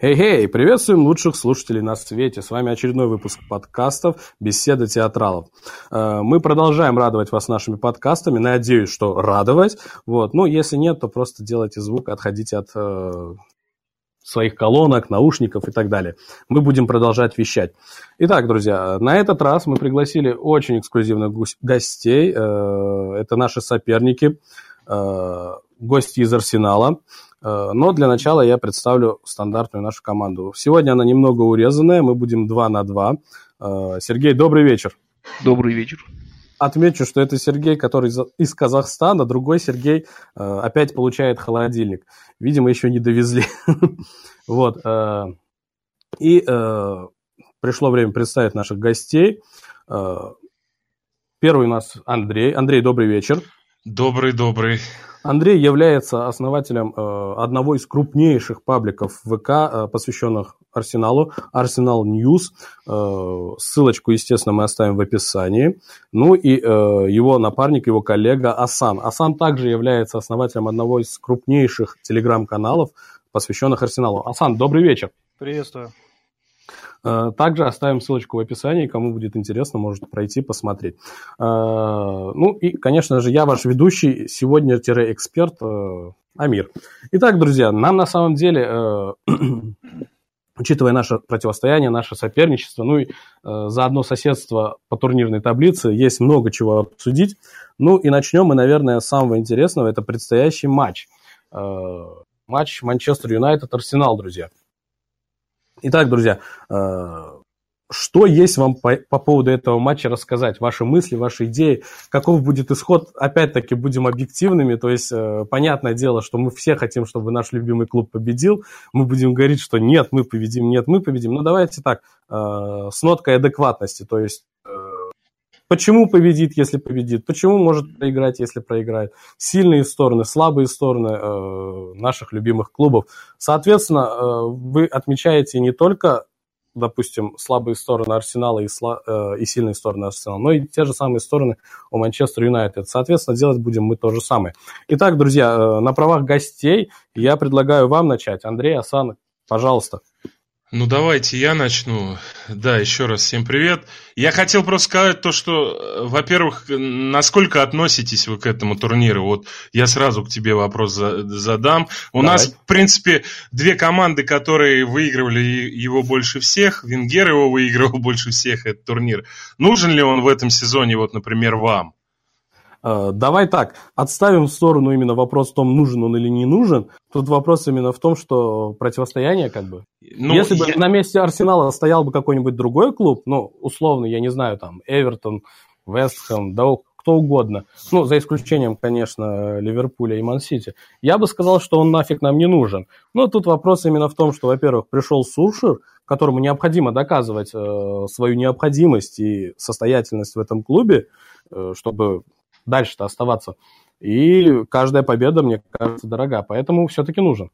Хей-хей, приветствуем лучших слушателей на свете. С вами очередной выпуск подкастов «Беседа театралов». Э, мы продолжаем радовать вас нашими подкастами. Надеюсь, что радовать. Вот. Ну, если нет, то просто делайте звук, отходите от э, своих колонок, наушников и так далее. Мы будем продолжать вещать. Итак, друзья, на этот раз мы пригласили очень эксклюзивных гостей. Э, это наши соперники, гости из Арсенала. Э, но для начала я представлю стандартную нашу команду. Сегодня она немного урезанная, мы будем 2 на 2. Э, Сергей, добрый вечер. Добрый вечер. Отмечу, что это Сергей, который из Казахстана, другой Сергей э, опять получает холодильник. Видимо, еще не довезли. Вот. И пришло время представить наших гостей. Первый у нас Андрей. Андрей, добрый вечер. Добрый-добрый. Андрей является основателем э, одного из крупнейших пабликов ВК, э, посвященных Арсеналу, Arsenal News. Э, ссылочку, естественно, мы оставим в описании. Ну и э, его напарник, его коллега Асан. Асан также является основателем одного из крупнейших телеграм-каналов, посвященных Арсеналу. Асан, добрый вечер. Приветствую. Э, также оставим ссылочку в описании, кому будет интересно, может пройти, посмотреть. Э, ну и, конечно же, я ваш ведущий, сегодня-эксперт э, Амир. Итак, друзья, нам на самом деле, учитывая наше противостояние, наше соперничество, ну и заодно соседство по турнирной таблице, есть много чего обсудить. Ну и начнем мы, наверное, с самого интересного, это предстоящий матч. Матч Манчестер Юнайтед-Арсенал, друзья. Итак, друзья, э, что есть вам по, по поводу этого матча рассказать? Ваши мысли, ваши идеи, каков будет исход? Опять-таки, будем объективными, то есть, э, понятное дело, что мы все хотим, чтобы наш любимый клуб победил, мы будем говорить, что нет, мы победим, нет, мы победим, но давайте так, э, с ноткой адекватности, то есть, Почему победит, если победит? Почему может проиграть, если проиграет? Сильные стороны, слабые стороны э, наших любимых клубов. Соответственно, э, вы отмечаете не только, допустим, слабые стороны Арсенала и, сла, э, и сильные стороны Арсенала, но и те же самые стороны у Манчестер Юнайтед. Соответственно, делать будем мы то же самое. Итак, друзья, э, на правах гостей я предлагаю вам начать. Андрей Асан, пожалуйста. Ну, давайте я начну. Да, еще раз всем привет. Я хотел просто сказать то, что, э, во-первых, насколько относитесь вы к этому турниру? Вот я сразу к тебе вопрос задам. У Давай. нас, в принципе, две команды, которые выигрывали его больше всех. Венгер его выигрывал больше всех, этот турнир. Нужен ли он в этом сезоне, вот, например, вам? Э, давай так, отставим в сторону именно вопрос в том, нужен он или не нужен. Тут вопрос именно в том, что противостояние как бы. Ну, Если я... бы на месте Арсенала стоял бы какой-нибудь другой клуб, ну, условно, я не знаю, там, Эвертон, Вестхэм, да кто угодно, ну, за исключением, конечно, Ливерпуля и Ман-Сити, я бы сказал, что он нафиг нам не нужен. Но тут вопрос именно в том, что, во-первых, пришел Сушер, которому необходимо доказывать э, свою необходимость и состоятельность в этом клубе, э, чтобы дальше-то оставаться. И каждая победа, мне кажется, дорога, поэтому все-таки нужен.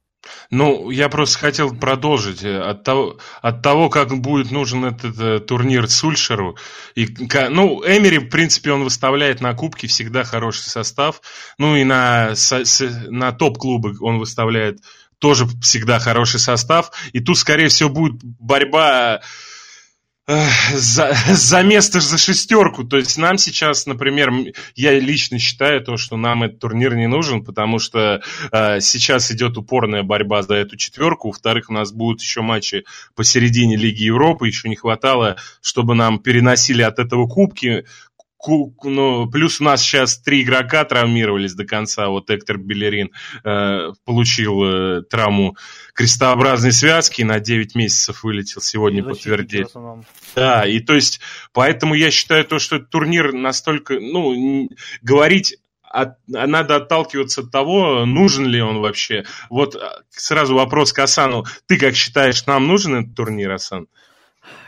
Ну, я просто хотел продолжить от того, от того как будет нужен этот э, турнир Сульшеру. И, ну, Эмери, в принципе, он выставляет на кубки всегда хороший состав. Ну и на, на топ-клубы он выставляет тоже всегда хороший состав. И тут, скорее всего, будет борьба за, за место за шестерку. То есть нам сейчас, например, я лично считаю то, что нам этот турнир не нужен, потому что э, сейчас идет упорная борьба за эту четверку. Во-вторых, у нас будут еще матчи посередине Лиги Европы. Еще не хватало, чтобы нам переносили от этого кубки ну, плюс у нас сейчас три игрока травмировались до конца. Вот Эктор Белерин э, получил э, травму крестообразной связки, на 9 месяцев вылетел, сегодня подтвердить. Да, и то есть, поэтому я считаю то, что турнир настолько, ну, говорить от, надо отталкиваться от того, нужен ли он вообще. Вот а, сразу вопрос к Асану. Ты как считаешь, нам нужен этот турнир, Асан?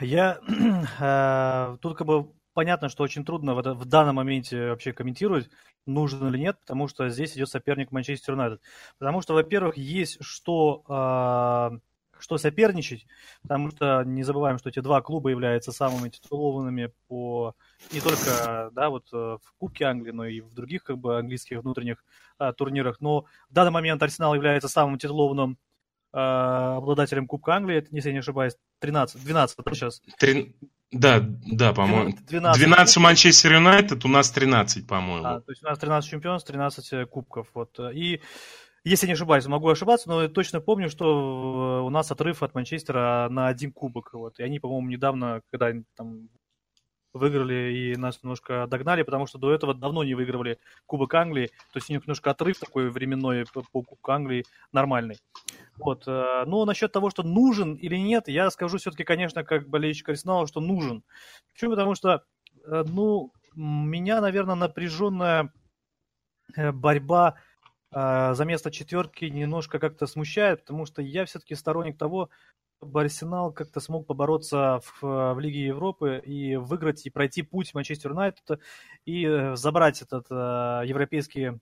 Я э, тут как бы понятно, что очень трудно в, в данном моменте вообще комментировать, нужен или нет, потому что здесь идет соперник Манчестер Юнайтед. Потому что, во-первых, есть что, э, что соперничать, потому что не забываем, что эти два клуба являются самыми титулованными по не только да, вот э, в Кубке Англии, но и в других как бы английских внутренних э, турнирах. Но в данный момент Арсенал является самым титулованным обладателем Кубка Англии, если я не ошибаюсь, 13, 12 сейчас. Да, да, по-моему. 12, 12 у Манчестер Юнайтед, у нас 13, по-моему. А, то есть у нас 13 чемпионств, 13 э, кубков. Вот. И если не ошибаюсь, могу ошибаться, но я точно помню, что у нас отрыв от Манчестера на один кубок. Вот. И они, по-моему, недавно, когда там выиграли и нас немножко догнали, потому что до этого давно не выигрывали Кубок Англии. То есть у них немножко отрыв такой временной по, Кубку Англии нормальный. Вот. Э, но насчет того, что нужен или нет, я скажу все-таки, конечно, как болельщик Арсенала, что нужен. Почему? Потому что, э, ну, меня, наверное, напряженная э, борьба за место четверки немножко как-то смущает, потому что я все-таки сторонник того, чтобы Арсенал как-то смог побороться в, в Лиге Европы и выиграть и пройти путь Манчестер Юнайтед и э, забрать этот э, европейский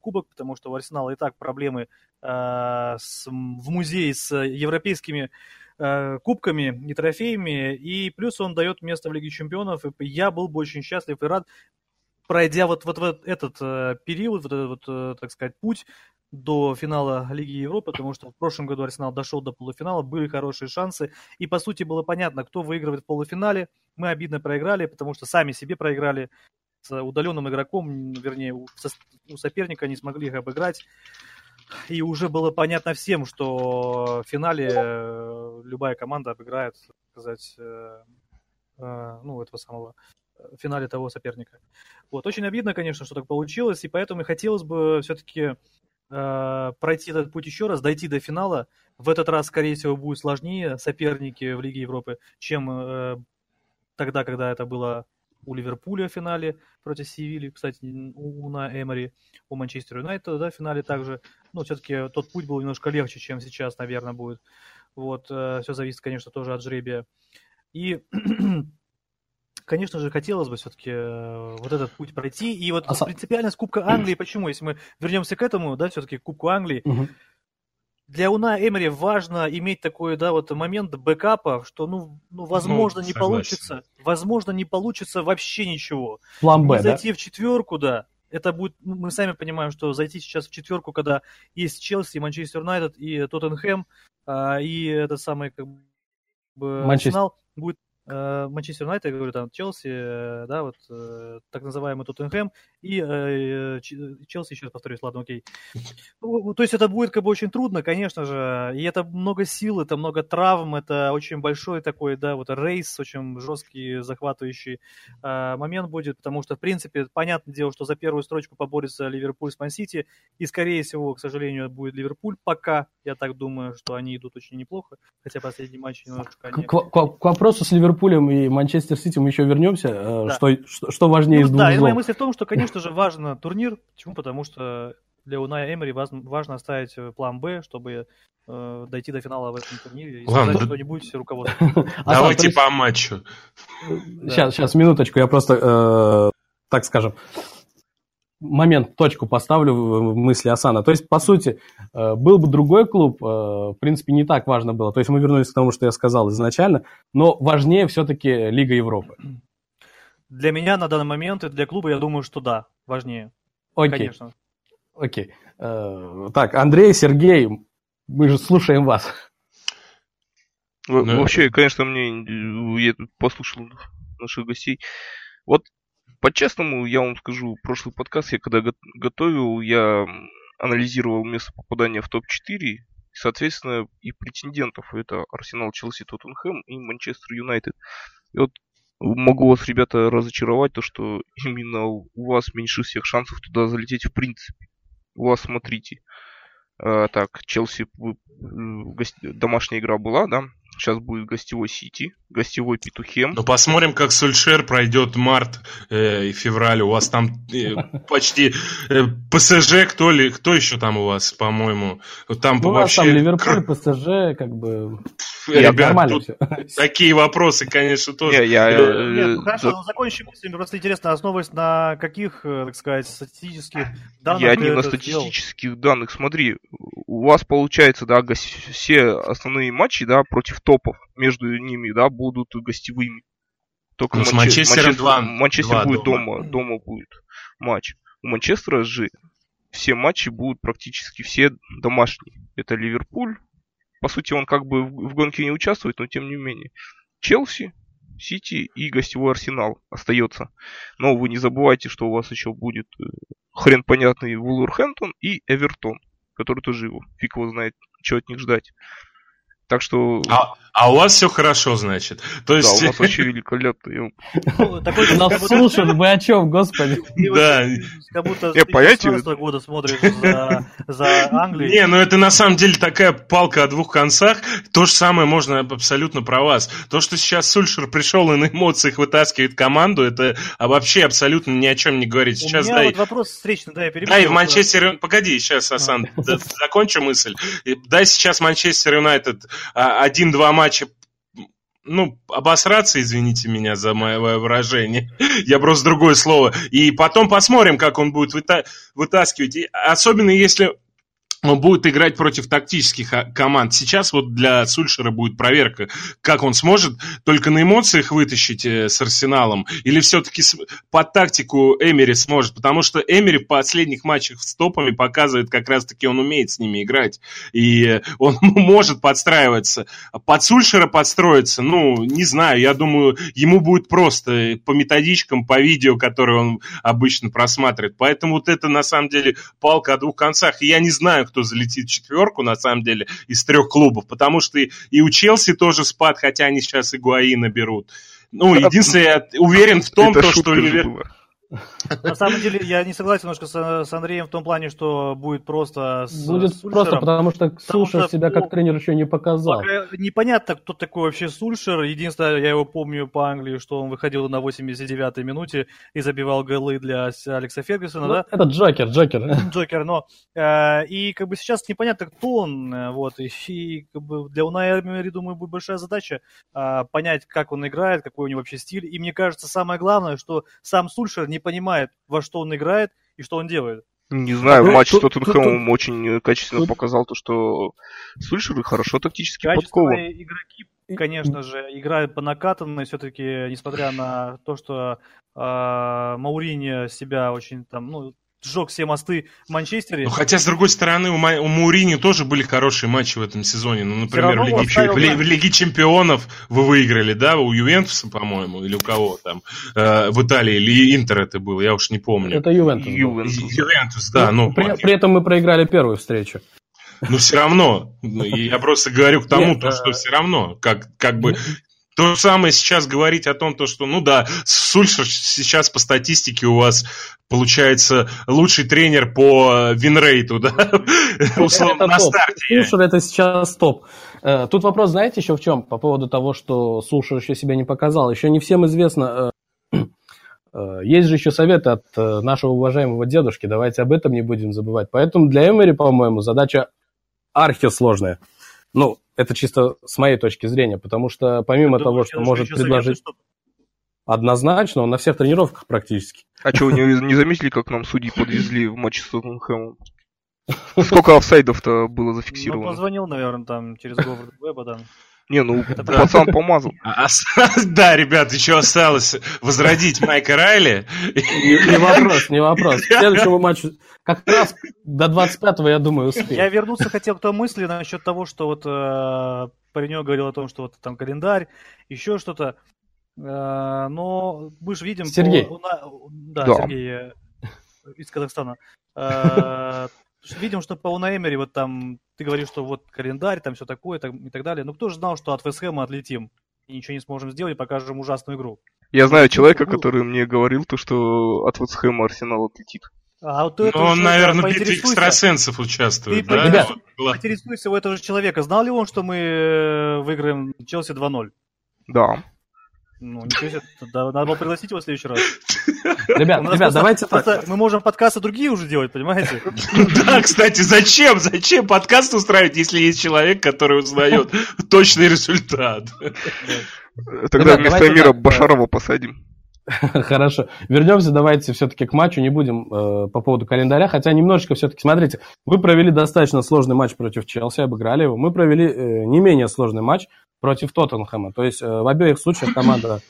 кубок, потому что у Арсенала и так проблемы э, с, в музее с европейскими э, кубками и трофеями, и плюс он дает место в Лиге Чемпионов, и я был бы очень счастлив и рад, пройдя вот, вот, вот этот э, период, вот этот, вот, э, так сказать, путь, до финала Лиги Европы, потому что в прошлом году Арсенал дошел до полуфинала, были хорошие шансы, и по сути было понятно, кто выигрывает в полуфинале. Мы обидно проиграли, потому что сами себе проиграли с удаленным игроком, вернее, у, соперника не смогли их обыграть. И уже было понятно всем, что в финале э, любая команда обыграет, сказать, э, э, ну, этого самого финале того соперника. Вот, очень обидно, конечно, что так получилось, и поэтому хотелось бы все-таки э, пройти этот путь еще раз, дойти до финала. В этот раз, скорее всего, будет сложнее соперники в Лиге Европы, чем э, тогда, когда это было у Ливерпуля в финале против Севили, кстати, у, на Эмори, у Манчестер Юнайтед, да, в финале также. Ну, все-таки тот путь был немножко легче, чем сейчас, наверное, будет. Вот, э, все зависит, конечно, тоже от жребия. И конечно же, хотелось бы все-таки э, вот этот путь пройти. И вот а принципиальность Кубка Англии, почему, если мы вернемся к этому, да, все-таки Кубку Англии, угу. для Уна Эмери важно иметь такой, да, вот момент бэкапа, что, ну, ну возможно, ну, не получится, возможно, не получится вообще ничего. План Б, Зайти да? в четверку, да, это будет, ну, мы сами понимаем, что зайти сейчас в четверку, когда есть Челси, Манчестер Юнайтед и Тоттенхэм, а, и это самый, как бы, Манчестер. Арсенал, будет Манчестер Юнайтед, я говорю, там Челси, э, да, вот э, так называемый Тоттенхэм и Челси, еще раз повторюсь, ладно, окей. Ну, то есть это будет как бы очень трудно, конечно же, и это много сил, это много травм, это очень большой такой, да, вот рейс, очень жесткий, захватывающий момент будет, потому что, в принципе, понятное дело, что за первую строчку поборется Ливерпуль с Ман-Сити, и, скорее всего, к сожалению, будет Ливерпуль пока, я так думаю, что они идут очень неплохо, хотя последний матч немножко... К, к, к вопросу с Ливерпулем Ливерпулем и Манчестер Сити мы еще вернемся. Э, да. Что, что, что важнее ну, из двух Да, зон? и моя мысль в том, что, конечно же, важен турнир. Почему? Потому что для Уная Эмери важно оставить э, план Б, чтобы э, дойти до финала в этом турнире и Ладно, сказать что-нибудь руководству. Давайте по матчу. Сейчас, сейчас, минуточку. Я просто, так скажем, момент, точку поставлю в мысли Асана. То есть, по сути, э, был бы другой клуб, э, в принципе, не так важно было. То есть мы вернулись к тому, что я сказал изначально, но важнее все-таки Лига Европы. Для меня на данный момент и для клуба, я думаю, что да, важнее. Окей. Конечно. Окей. Э, так, Андрей, Сергей, мы же слушаем вас. Вообще, конечно, мне я послушал наших гостей. Вот по-честному, я вам скажу, прошлый подкаст я когда готовил, я анализировал место попадания в топ-4, и, соответственно, и претендентов. Это Арсенал, Челси, Тоттенхэм и Манчестер Юнайтед. И вот могу вас, ребята, разочаровать, то, что именно у вас меньше всех шансов туда залететь в принципе. У вас, смотрите, а, так, Челси, домашняя игра была, да? Сейчас будет гостевой Сити, гостевой Петухем. Ну, посмотрим, как Сульшер пройдет март э, и февраль. У вас там э, почти э, ПСЖ, кто ли, кто еще там у вас, по-моему? Там ну, вообще... У вас там Ливерпуль, ПСЖ, как бы... Ребят, тут такие вопросы, конечно, тоже. Не, я, э, Нет, ну, хорошо, да. закончим мысль. Мне просто интересно, основываясь на каких, э, так сказать, статистических данных Я не на статистических сделал? данных. Смотри, у вас получается, да, все основные матчи, да, против топов между ними, да, будут гостевыми. Только ну, Манчестер, Манчестер, 2, Манчестер 2 будет дома. дома, дома будет матч. У Манчестера же все матчи будут практически все домашние. Это Ливерпуль, по сути, он как бы в, гонке не участвует, но тем не менее. Челси, Сити и гостевой Арсенал остается. Но вы не забывайте, что у вас еще будет э, хрен понятный Вулверхэмптон и Эвертон, который тоже его, фиг его знает, что от них ждать. Так что... А, а у вас все хорошо, значит. То есть... Да, у нас вообще великолепно. Ну, нас слушают, вы о чем, господи? Да. Как будто Я понятия... года смотришь за, Англией. Не, ну это на самом деле такая палка о двух концах. То же самое можно абсолютно про вас. То, что сейчас Сульшер пришел и на эмоциях вытаскивает команду, это вообще абсолютно ни о чем не говорит. Сейчас У меня дай... вот вопрос встречный, да, я перебью. Дай в Манчестер... Погоди, сейчас, Асан, закончу мысль. Дай сейчас Манчестер Юнайтед а, один-два матча ну, обосраться, извините меня за мое выражение. Я просто другое слово. И потом посмотрим, как он будет выта- вытаскивать. И особенно если он будет играть против тактических а, команд. Сейчас вот для Сульшера будет проверка, как он сможет только на эмоциях вытащить э, с Арсеналом, или все-таки под тактику Эмери сможет, потому что Эмери в последних матчах с топами показывает, как раз-таки он умеет с ними играть, и он может подстраиваться. Под Сульшера подстроиться, ну, не знаю, я думаю, ему будет просто по методичкам, по видео, которые он обычно просматривает. Поэтому вот это, на самом деле, палка о двух концах. И я не знаю, кто залетит в четверку, на самом деле, из трех клубов, потому что и, и у Челси тоже спад, хотя они сейчас и Гуаина берут. Ну, единственное, я уверен в том, то, что Ливер... На самом деле, я не согласен немножко с, с Андреем в том плане, что будет просто с Будет Сульшером, просто потому, что Сульшер себя как тренер еще не показал. Пока непонятно, кто такой вообще Сульшер. Единственное, я его помню по Англии, что он выходил на 89-й минуте и забивал голы для Алекса Фергюсона, ну, да? Это Джокер, Джокер. Джокер, но... Э, и как бы сейчас непонятно, кто он. э, Вот, и, и как бы для Уная Эмери, думаю, будет большая задача э, понять, как он играет, какой у него вообще стиль. И мне кажется, самое главное, что сам Сульшер не понимает, во что он играет и что он делает. Не знаю, Ну, матч с тут- тут- Тоттенхэмом очень качественно тут- показал то, что Сульшер хорошо тактически Качественные подкован. игроки, конечно же, играют по накатанной, все-таки, несмотря на то, что э, Мауриньо себя очень там, ну, сжег все мосты в Манчестере. Ну, хотя, с другой стороны, у, Ма- у Маурини тоже были хорошие матчи в этом сезоне. Ну, например, в Лиге, ставил в Ли- в Лиге чемпионов вы выиграли, да, у Ювентуса, по-моему, или у кого там, э, в Италии, или Интер это был, я уж не помню. Это Ювентус. Ювентус. Ювентус, да, ну, при, при этом мы проиграли первую встречу. но все равно, ну, я просто говорю к тому, Нет, то, э, что все равно, как, как бы, то же самое сейчас говорить о том, то, что, ну да, Сульшер сейчас по статистике у вас получается лучший тренер по э, win rate у, да, условно, на старте. Сулшер это сейчас топ. Э, Тут вопрос, знаете, еще в чем? По поводу того, что Сулшер еще себя не показал. Еще не всем известно, э, есть же еще советы от нашего уважаемого дедушки, давайте об этом не будем забывать. Поэтому для Эмери, по-моему, задача архисложная. Ну, это чисто с моей точки зрения, потому что помимо Я того, думаю, что может предложить однозначно, он на всех тренировках практически. А что, вы не, не заметили, как нам судьи подвезли в матче с Тоттенхэмом? Сколько офсайдов-то было Ну, зафиксировано? позвонил, наверное, там через Говард Веба, там. Не, ну, Это пацан помазал. А- а- Да, ребят, еще осталось возродить Майка Райли. Не, вопрос, не вопрос. К следующему матчу как раз до 25-го, я думаю, Я успеем. вернуться хотел к той мысли насчет того, что вот э, паренек говорил о том, что вот там календарь, еще что-то. Э, но мы же видим... Сергей. Да. Сергей э, из Казахстана. Видим, что по Унаэмери вот там, ты говоришь, что вот календарь, там все такое там, и так далее. Ну кто же знал, что от Вестхэма отлетим и ничего не сможем сделать, покажем ужасную игру. Я знаю человека, Ну. который мне говорил, то, что от Вестхэма Арсенал отлетит. А вот Ну, этого он, наверное, в битве экстрасенсов участвует, Ты, да? ребят, Вот Поинтересуйся у этого же человека. Знал ли он, что мы э, выиграем Челси 2-0? Да. Ну, ничего себе, надо было пригласить его в следующий раз. Ребят, ребят, просто- давайте так. Мы можем подкасты другие уже делать, понимаете? Да, кстати, зачем? Зачем подкаст устраивать, если есть человек, который узнает точный результат? Тогда вместо Мира Башарова посадим. Хорошо. Вернемся давайте все-таки к матчу. Не будем э, по поводу календаря, хотя немножечко все-таки, смотрите, вы провели достаточно сложный матч против Челси, обыграли его. Мы провели э, не менее сложный матч против Тоттенхэма. То есть э, в обеих случаях команда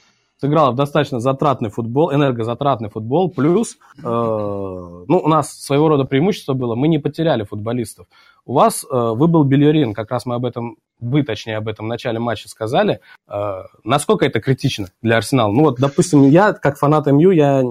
сыграла в достаточно затратный футбол, энергозатратный футбол, плюс, э, ну, у нас своего рода преимущество было, мы не потеряли футболистов. У вас э, выбыл Белерин, как раз мы об этом, вы точнее об этом в начале матча сказали. Э, насколько это критично для Арсенала? Ну вот, допустим, я, как фанат МЮ, я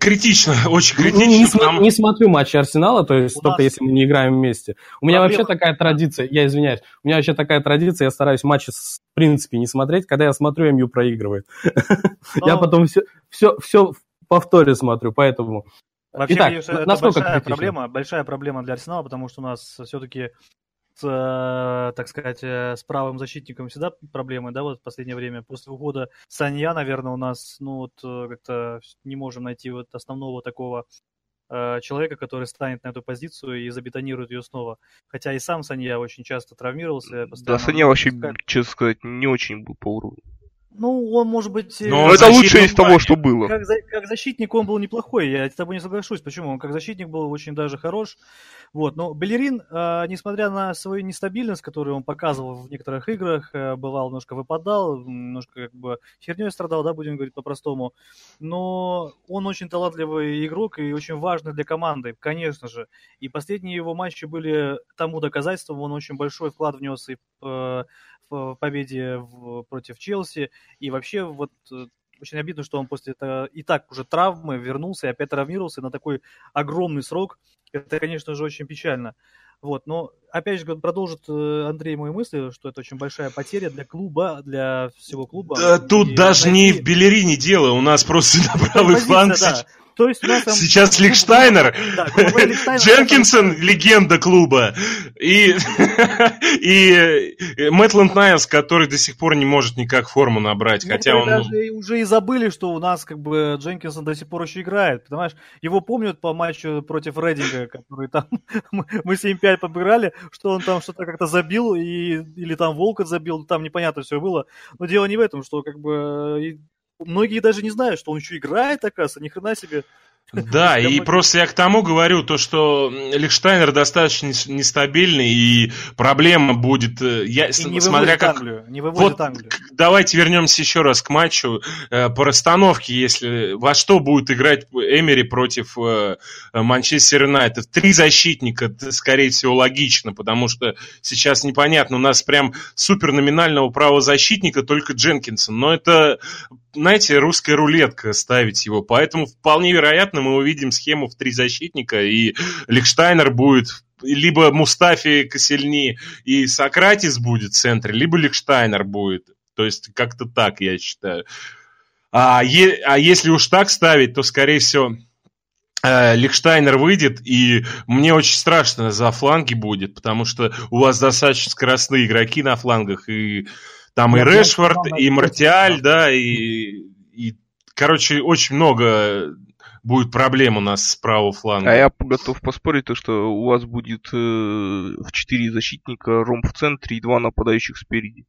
Критично, очень критично. Не, не, потому... не смотрю матчи Арсенала, то есть у только нас... если мы не играем вместе. У меня вообще такая традиция, я извиняюсь, у меня вообще такая традиция, я стараюсь матчи в принципе не смотреть, когда я смотрю, МЮ проигрывает. Я потом все, все, все в повторе смотрю, поэтому... Вообще, Итак, это насколько большая проблема, большая проблема для Арсенала, потому что у нас все-таки э, так сказать, э, с правым защитником всегда проблемы, да, вот в последнее время. После ухода Санья, наверное, у нас, ну, вот э, как-то не можем найти вот основного такого человека, который станет на эту позицию и забетонирует ее снова. Хотя и сам Санья очень часто травмировался. Да, Санья вообще, честно сказать, не очень был по уровню. Ну, он может быть... Но это лучшее из того, что было. Как, как защитник он был неплохой, я с тобой не соглашусь. Почему? Он как защитник был очень даже хорош. Вот. Но Балерин, э, несмотря на свою нестабильность, которую он показывал в некоторых играх, э, бывал немножко выпадал, немножко как бы херней страдал, да, будем говорить по-простому. Но он очень талантливый игрок и очень важный для команды, конечно же. И последние его матчи были тому доказательством, он очень большой вклад внес и э, в победе в, против Челси. И вообще вот э, очень обидно, что он после этого и так уже травмы вернулся и опять травмировался на такой огромный срок. Это, конечно же, очень печально. Вот, но опять же продолжит э, Андрей мои мысли, что это очень большая потеря для клуба, для всего клуба. Да, тут даже найти... не в Белерине дело, у нас просто на правый фланг да. То есть нас. Сейчас Лихштайнер, да, Дженкинсон, легенда клуба, и, и Мэтланд Найлс, который до сих пор не может никак форму набрать, хотя он... даже уже и забыли, что у нас как бы Дженкинсон до сих пор еще играет, понимаешь? Его помнят по матчу против Рединга, который там... Мы 7-5 побирали, что он там что-то как-то забил, и, или там Волкот забил, там непонятно все было. Но дело не в этом, что как бы многие даже не знают, что он еще играет, оказывается, ни хрена себе. Да, и просто я к тому говорю, то, что Лихштайнер достаточно нестабильный, и проблема будет, э, я, и не смотря как... Англию, не вот, Англию. Давайте вернемся еще раз к матчу. Э, по расстановке, если во что будет играть Эмери против э, Манчестер Юнайтед. Три защитника, скорее всего, логично, потому что сейчас непонятно, у нас прям супер номинального правозащитника только Дженкинсон, но это знаете, русская рулетка ставить его. Поэтому вполне вероятно мы увидим схему в три защитника, и Лихштайнер будет либо Мустафи Косельни и Сократис будет в центре, либо Лихштайнер будет. То есть как-то так, я считаю. А, е- а если уж так ставить, то, скорее всего, э, Лихштайнер выйдет, и мне очень страшно за фланги будет, потому что у вас достаточно скоростные игроки на флангах, и там и Решфорд, и Мартиаль, да, и, и, короче, очень много будет проблем у нас с правого фланга. А я готов поспорить, то, что у вас будет э, в 4 защитника ромб в центре и два нападающих спереди.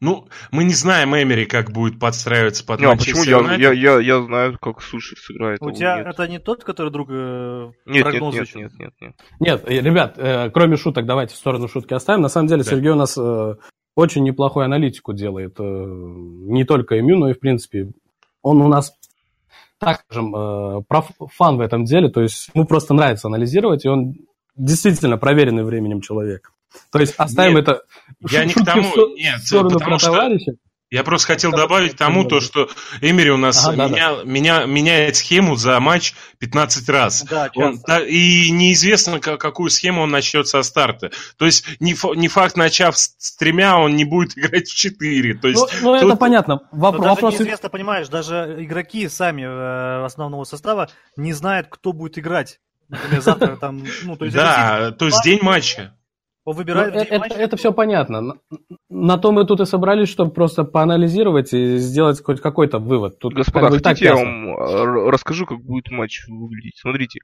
Ну, мы не знаем Эмери, как будет подстраиваться под не, а почему? Я, я, я, я знаю, как Суши сыграет. У тебя нет. это не тот, который друг э, нет, нет, нет, нет, нет, нет. Нет, э, ребят, э, кроме шуток, давайте в сторону шутки оставим. На самом деле, да. Сергей у нас э, очень неплохую аналитику делает. Э, не только ИМЮ, но и, в принципе, он у нас, так скажем, э, фан в этом деле. То есть ему просто нравится анализировать, и он действительно проверенный временем человек. То есть оставим нет, это я не к тому, нет, про что... Я просто хотел добавить к тому, то, что Эмери у нас ага, меня, да, да. Меня, меняет схему за матч 15 раз. Да, он, да, и неизвестно, какую схему он начнет со старта. То есть не, не факт, начав с тремя, он не будет играть в четыре. То есть, ну, ну тут... это понятно. Воп- даже вопрос... неизвестно, понимаешь, даже игроки сами э, основного состава не знают, кто будет играть. Например, завтра там... Ну, то есть да, то есть день матча. Он выбирает ну, это, это все понятно. На, на то мы тут и собрались, чтобы просто поанализировать и сделать хоть какой-то вывод. Тут Господа, как хотите, я вам э, расскажу, как будет матч выглядеть. Смотрите,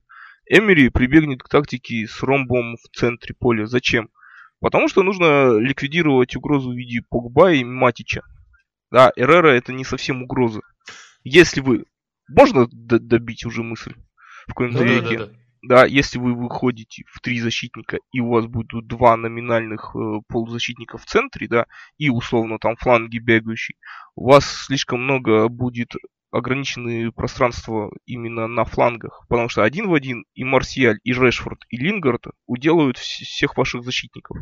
Эмери прибегнет к тактике с ромбом в центре поля. Зачем? Потому что нужно ликвидировать угрозу в виде Погба и Матича. Да, Эрера это не совсем угроза. Если вы... Можно добить уже мысль в каком-то да, веке? Да, да, да. Да, если вы выходите в три защитника, и у вас будут два номинальных э, полузащитника в центре, да, и условно там фланги бегающие, у вас слишком много будет ограниченное пространство именно на флангах, потому что один в один и Марсиаль, и Решфорд, и Лингард уделают всех ваших защитников.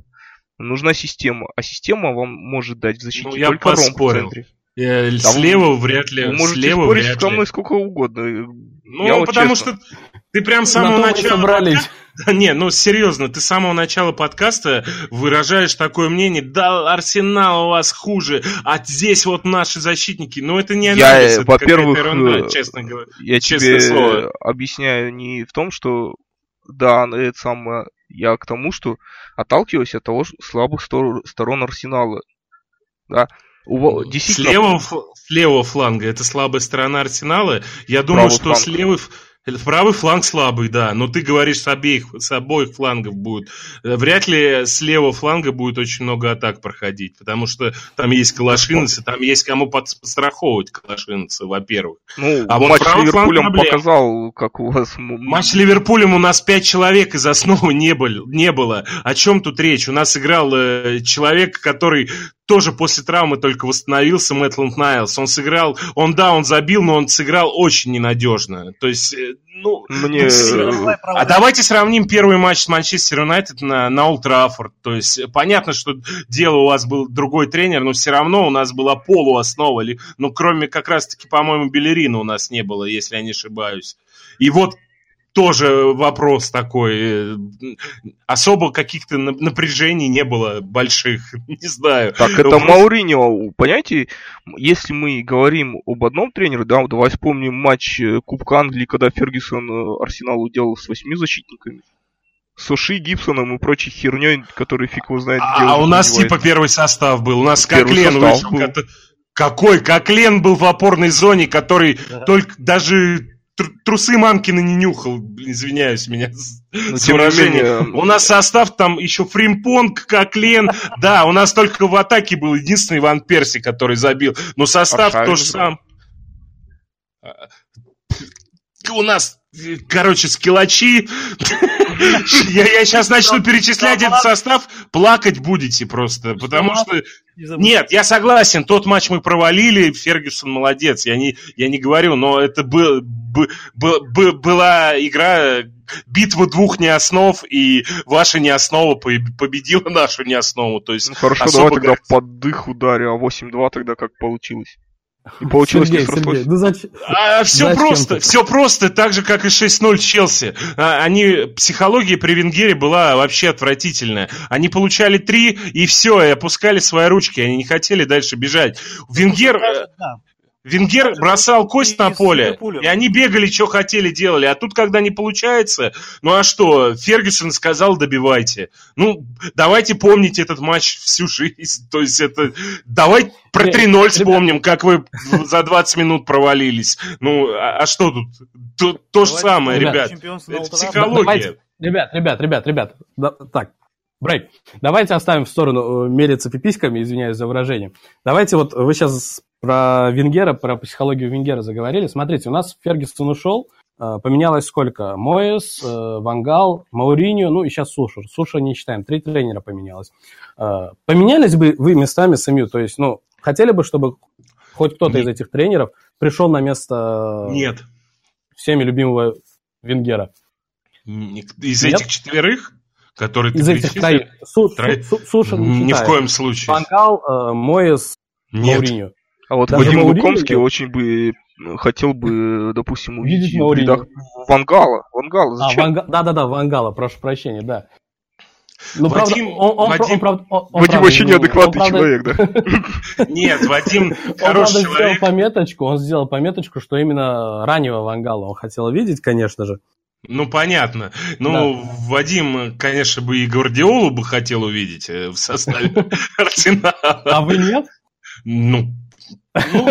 Нужна система, а система вам может дать в защите ну, я только ромб в центре. Э, слева вряд ли. Вы можете слева спорить со мной сколько угодно. Ну, я потому вот что ты прям с самого начала... собрались. Не, ну серьезно, ты с самого начала подкаста выражаешь такое мнение, да, Арсенал у вас хуже, а здесь вот наши защитники. Ну это не анализ, я, во-первых, ерунда, честно говоря. Я тебе слово. объясняю не в том, что да, это самое, я к тому, что отталкиваюсь от того слабых сторон Арсенала. Да, у, действительно... с, левого, с левого фланга это слабая сторона Арсенала. Я думаю, Правый что фланг. с левой Правый фланг слабый, да, но ты говоришь, с обеих, с обоих флангов будет. Вряд ли с левого фланга будет очень много атак проходить, потому что там есть калашинцы, там есть кому подстраховывать калашинцы, во-первых. Ну, а вот матч с Ливерпулем показал, как у вас... Матч с Ливерпулем у нас пять человек из основы не, был, не было. О чем тут речь? У нас играл э, человек, который тоже после травмы только восстановился Мэтланд Найлс. Он сыграл, он да, он забил, но он сыграл очень ненадежно. То есть, э, ну, Мне... ну а давайте сравним первый матч с Манчестер Юнайтед на, на Олд Траффорд. То есть, понятно, что дело у вас был другой тренер, но все равно у нас была полуоснова. Ну, кроме как раз-таки, по-моему, Белерина у нас не было, если я не ошибаюсь. И вот тоже вопрос такой. Э, особо каких-то напряжений не было больших, не знаю. Так, это Вопрос... Мауриньо, понимаете, если мы говорим об одном тренере, да, давай вспомним матч э, Кубка Англии, когда Фергюсон э, Арсеналу делал с восьми защитниками. Суши, Гибсоном и прочей херней, который фиг его знает, где А у нас типа первый состав был. У нас Коклен вышел. Был. Какой? Коклен был в опорной зоне, который да. только даже трусы мамкины не нюхал, извиняюсь меня ну, с выражением. У нас состав там еще Фримпонг, Коклен. Да, у нас только в атаке был единственный Иван Перси, который забил. Но состав тоже сам. У нас, короче, скиллачи. Я, я сейчас начну перечислять этот состав, плакать будете просто, потому что... Нет, я согласен, тот матч мы провалили, Фергюсон молодец, я не, я не говорю, но это был, был, был, была игра, битва двух неоснов, и ваша неоснова победила нашу неоснову. То есть ну, хорошо, давай тогда под дых ударю, а 8-2 тогда как получилось? И получилось Сергей, не Сергей, ну зачем? А, все зачем просто, ты? все просто, так же, как и 6-0 Челси. А, они, психология при Венгере была вообще отвратительная. Они получали три, и все, и опускали свои ручки, они не хотели дальше бежать. Венгер... Да. Венгер бросал кость на поле, и они бегали, что хотели, делали. А тут, когда не получается, ну а что, Фергюсон сказал, добивайте. Ну, давайте помнить этот матч всю жизнь. То есть это... Давай про 3-0 вспомним, как вы за 20 минут провалились. Ну, а, а что тут? То, то же самое, ребят. Это психология. Ребят, ребят, ребят, ребят. так, Брейк, давайте оставим в сторону э, мериться пиписьками, извиняюсь за выражение. Давайте вот вы сейчас про Венгера, про психологию Венгера заговорили. Смотрите, у нас Фергюсон ушел, э, поменялось сколько? Моэс, э, Вангал, Мауриньо, ну и сейчас Сушер. Сушер не считаем, три тренера поменялось. Поменялись бы вы местами с МЮ? То есть, ну, хотели бы, чтобы хоть кто-то из этих тренеров пришел на место Нет. всеми любимого Венгера? Из Нет? этих четверых? Которые Из этих троих. Су, Су, Сушер не Ни в коем случае. Вангал, Моэс, Мауриньо. А вот Даже Вадим Мауриньо, Лукомский очень бы хотел бы, допустим, увидеть в рядах Вангала. Вангала, зачем? А, Ванга... Да-да-да, Вангала, прошу прощения, да. Ну, Вадим, правда, он, он, Вадим, он, правда, он, Вадим правда, очень неадекватный он, человек, да? Нет, Вадим хороший он, человек. Сделал пометочку, он сделал пометочку, что именно раннего Вангала он хотел видеть, конечно же. Ну, понятно. Ну, да. Вадим, конечно, бы и Гвардиолу бы хотел увидеть э, в составе Арсенала. А вы нет? Ну, Ну,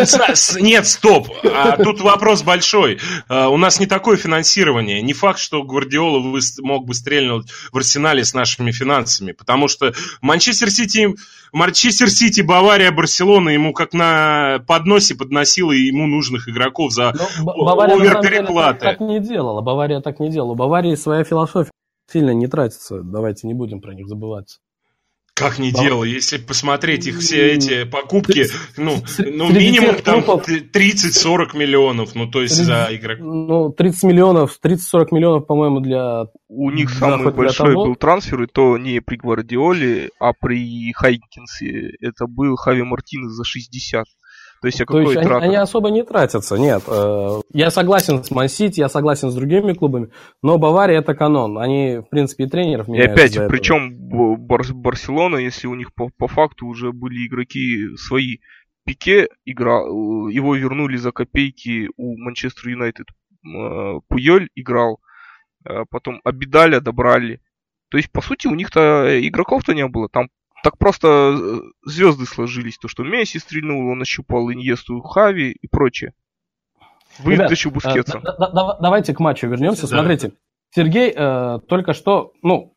нет, стоп. А тут вопрос большой. А, у нас не такое финансирование. Не факт, что Гвардиола мог бы стрельнуть в арсенале с нашими финансами. Потому что Манчестер Сити, Манчестер Сити, Бавария, Барселона ему как на подносе подносила ему нужных игроков за оверпереплаты. Так, так не делала. Бавария так не делала. У Баварии своя философия сильно не тратится. Давайте не будем про них забываться. Как не да. дело, если посмотреть их все эти покупки, ну, ну минимум там 30-40 миллионов, ну то есть 30, за игроков. Ну, 30 миллионов, 30-40 миллионов, по-моему, для... У них самый большой того... был трансфер, и то не при Гвардиоле, а при Хайкинсе. Это был Хави Мартинес за 60. То есть, а какой То есть они, они особо не тратятся, нет. Э, я согласен с Мансити, я согласен с другими клубами, но Бавария это канон. Они, в принципе, и тренеров меняют. И опять, причем Бар Барселона, если у них по, по факту уже были игроки свои, Пике играл, его вернули за копейки у Манчестер Юнайтед. Э, Пуйоль играл, э, потом Абидаля добрали. То есть, по сути, у них-то игроков-то не было. Там так просто э, звезды сложились, то, что Месси стрельнул, он ощупал Иньесту, Хави и прочее. Выдачу э, Бускетса. Да, да, да, давайте к матчу вернемся. Да. Смотрите, Сергей э, только что, ну,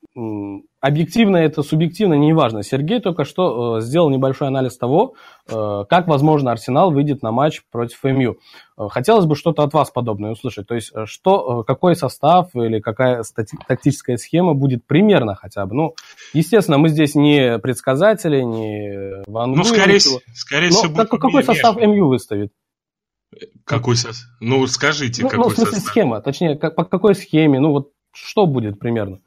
объективно это, субъективно, неважно. Сергей только что э, сделал небольшой анализ того, э, как, возможно, Арсенал выйдет на матч против МЮ. Э, хотелось бы что-то от вас подобное услышать. То есть, э, что, э, какой состав или какая стати- тактическая схема будет примерно хотя бы. Ну, естественно, мы здесь не предсказатели, не Ван Ну, скорее, скорее всего, будет какой состав МЮ выставит? Какой состав? Ну, скажите, ну, какой ну, в смысле, состав? схема, точнее, как, по какой схеме, ну, вот что будет примерно?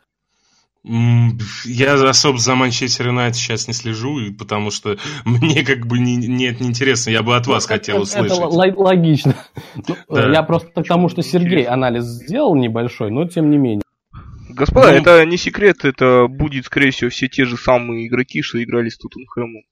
Я особо за Манчестер Юнайтед сейчас не слежу, потому что мне как бы не, нет, не интересно. Я бы от вас ну, хотел это, услышать. Это логично. Ну, да. Я просто к тому, что Сергей анализ сделал небольшой, но тем не менее. Господа, ну, это не секрет, это будет, скорее всего, все те же самые игроки, что играли с Тоттенхэмом.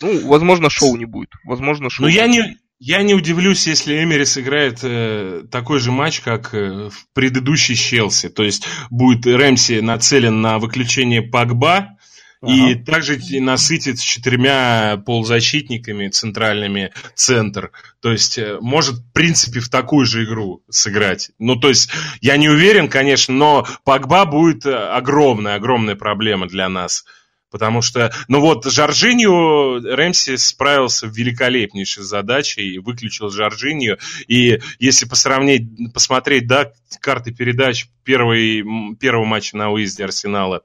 Ну, возможно, шоу не будет. Возможно, шоу. Ну, я не, я не удивлюсь, если Эмери сыграет э, такой же матч, как э, в предыдущий Челси. То есть будет Рэмси нацелен на выключение Пагба, Ага. И также насытит с четырьмя полузащитниками центральными центр. То есть э, может, в принципе, в такую же игру сыграть. Ну, то есть я не уверен, конечно, но Пагба будет э, огромная, огромная проблема для нас. Потому что, ну вот, Жоржинью Рэмси справился великолепнейшей задачей выключил Жоржинью. И если посравнить, посмотреть, да, карты передач первой, первого матча на выезде Арсенала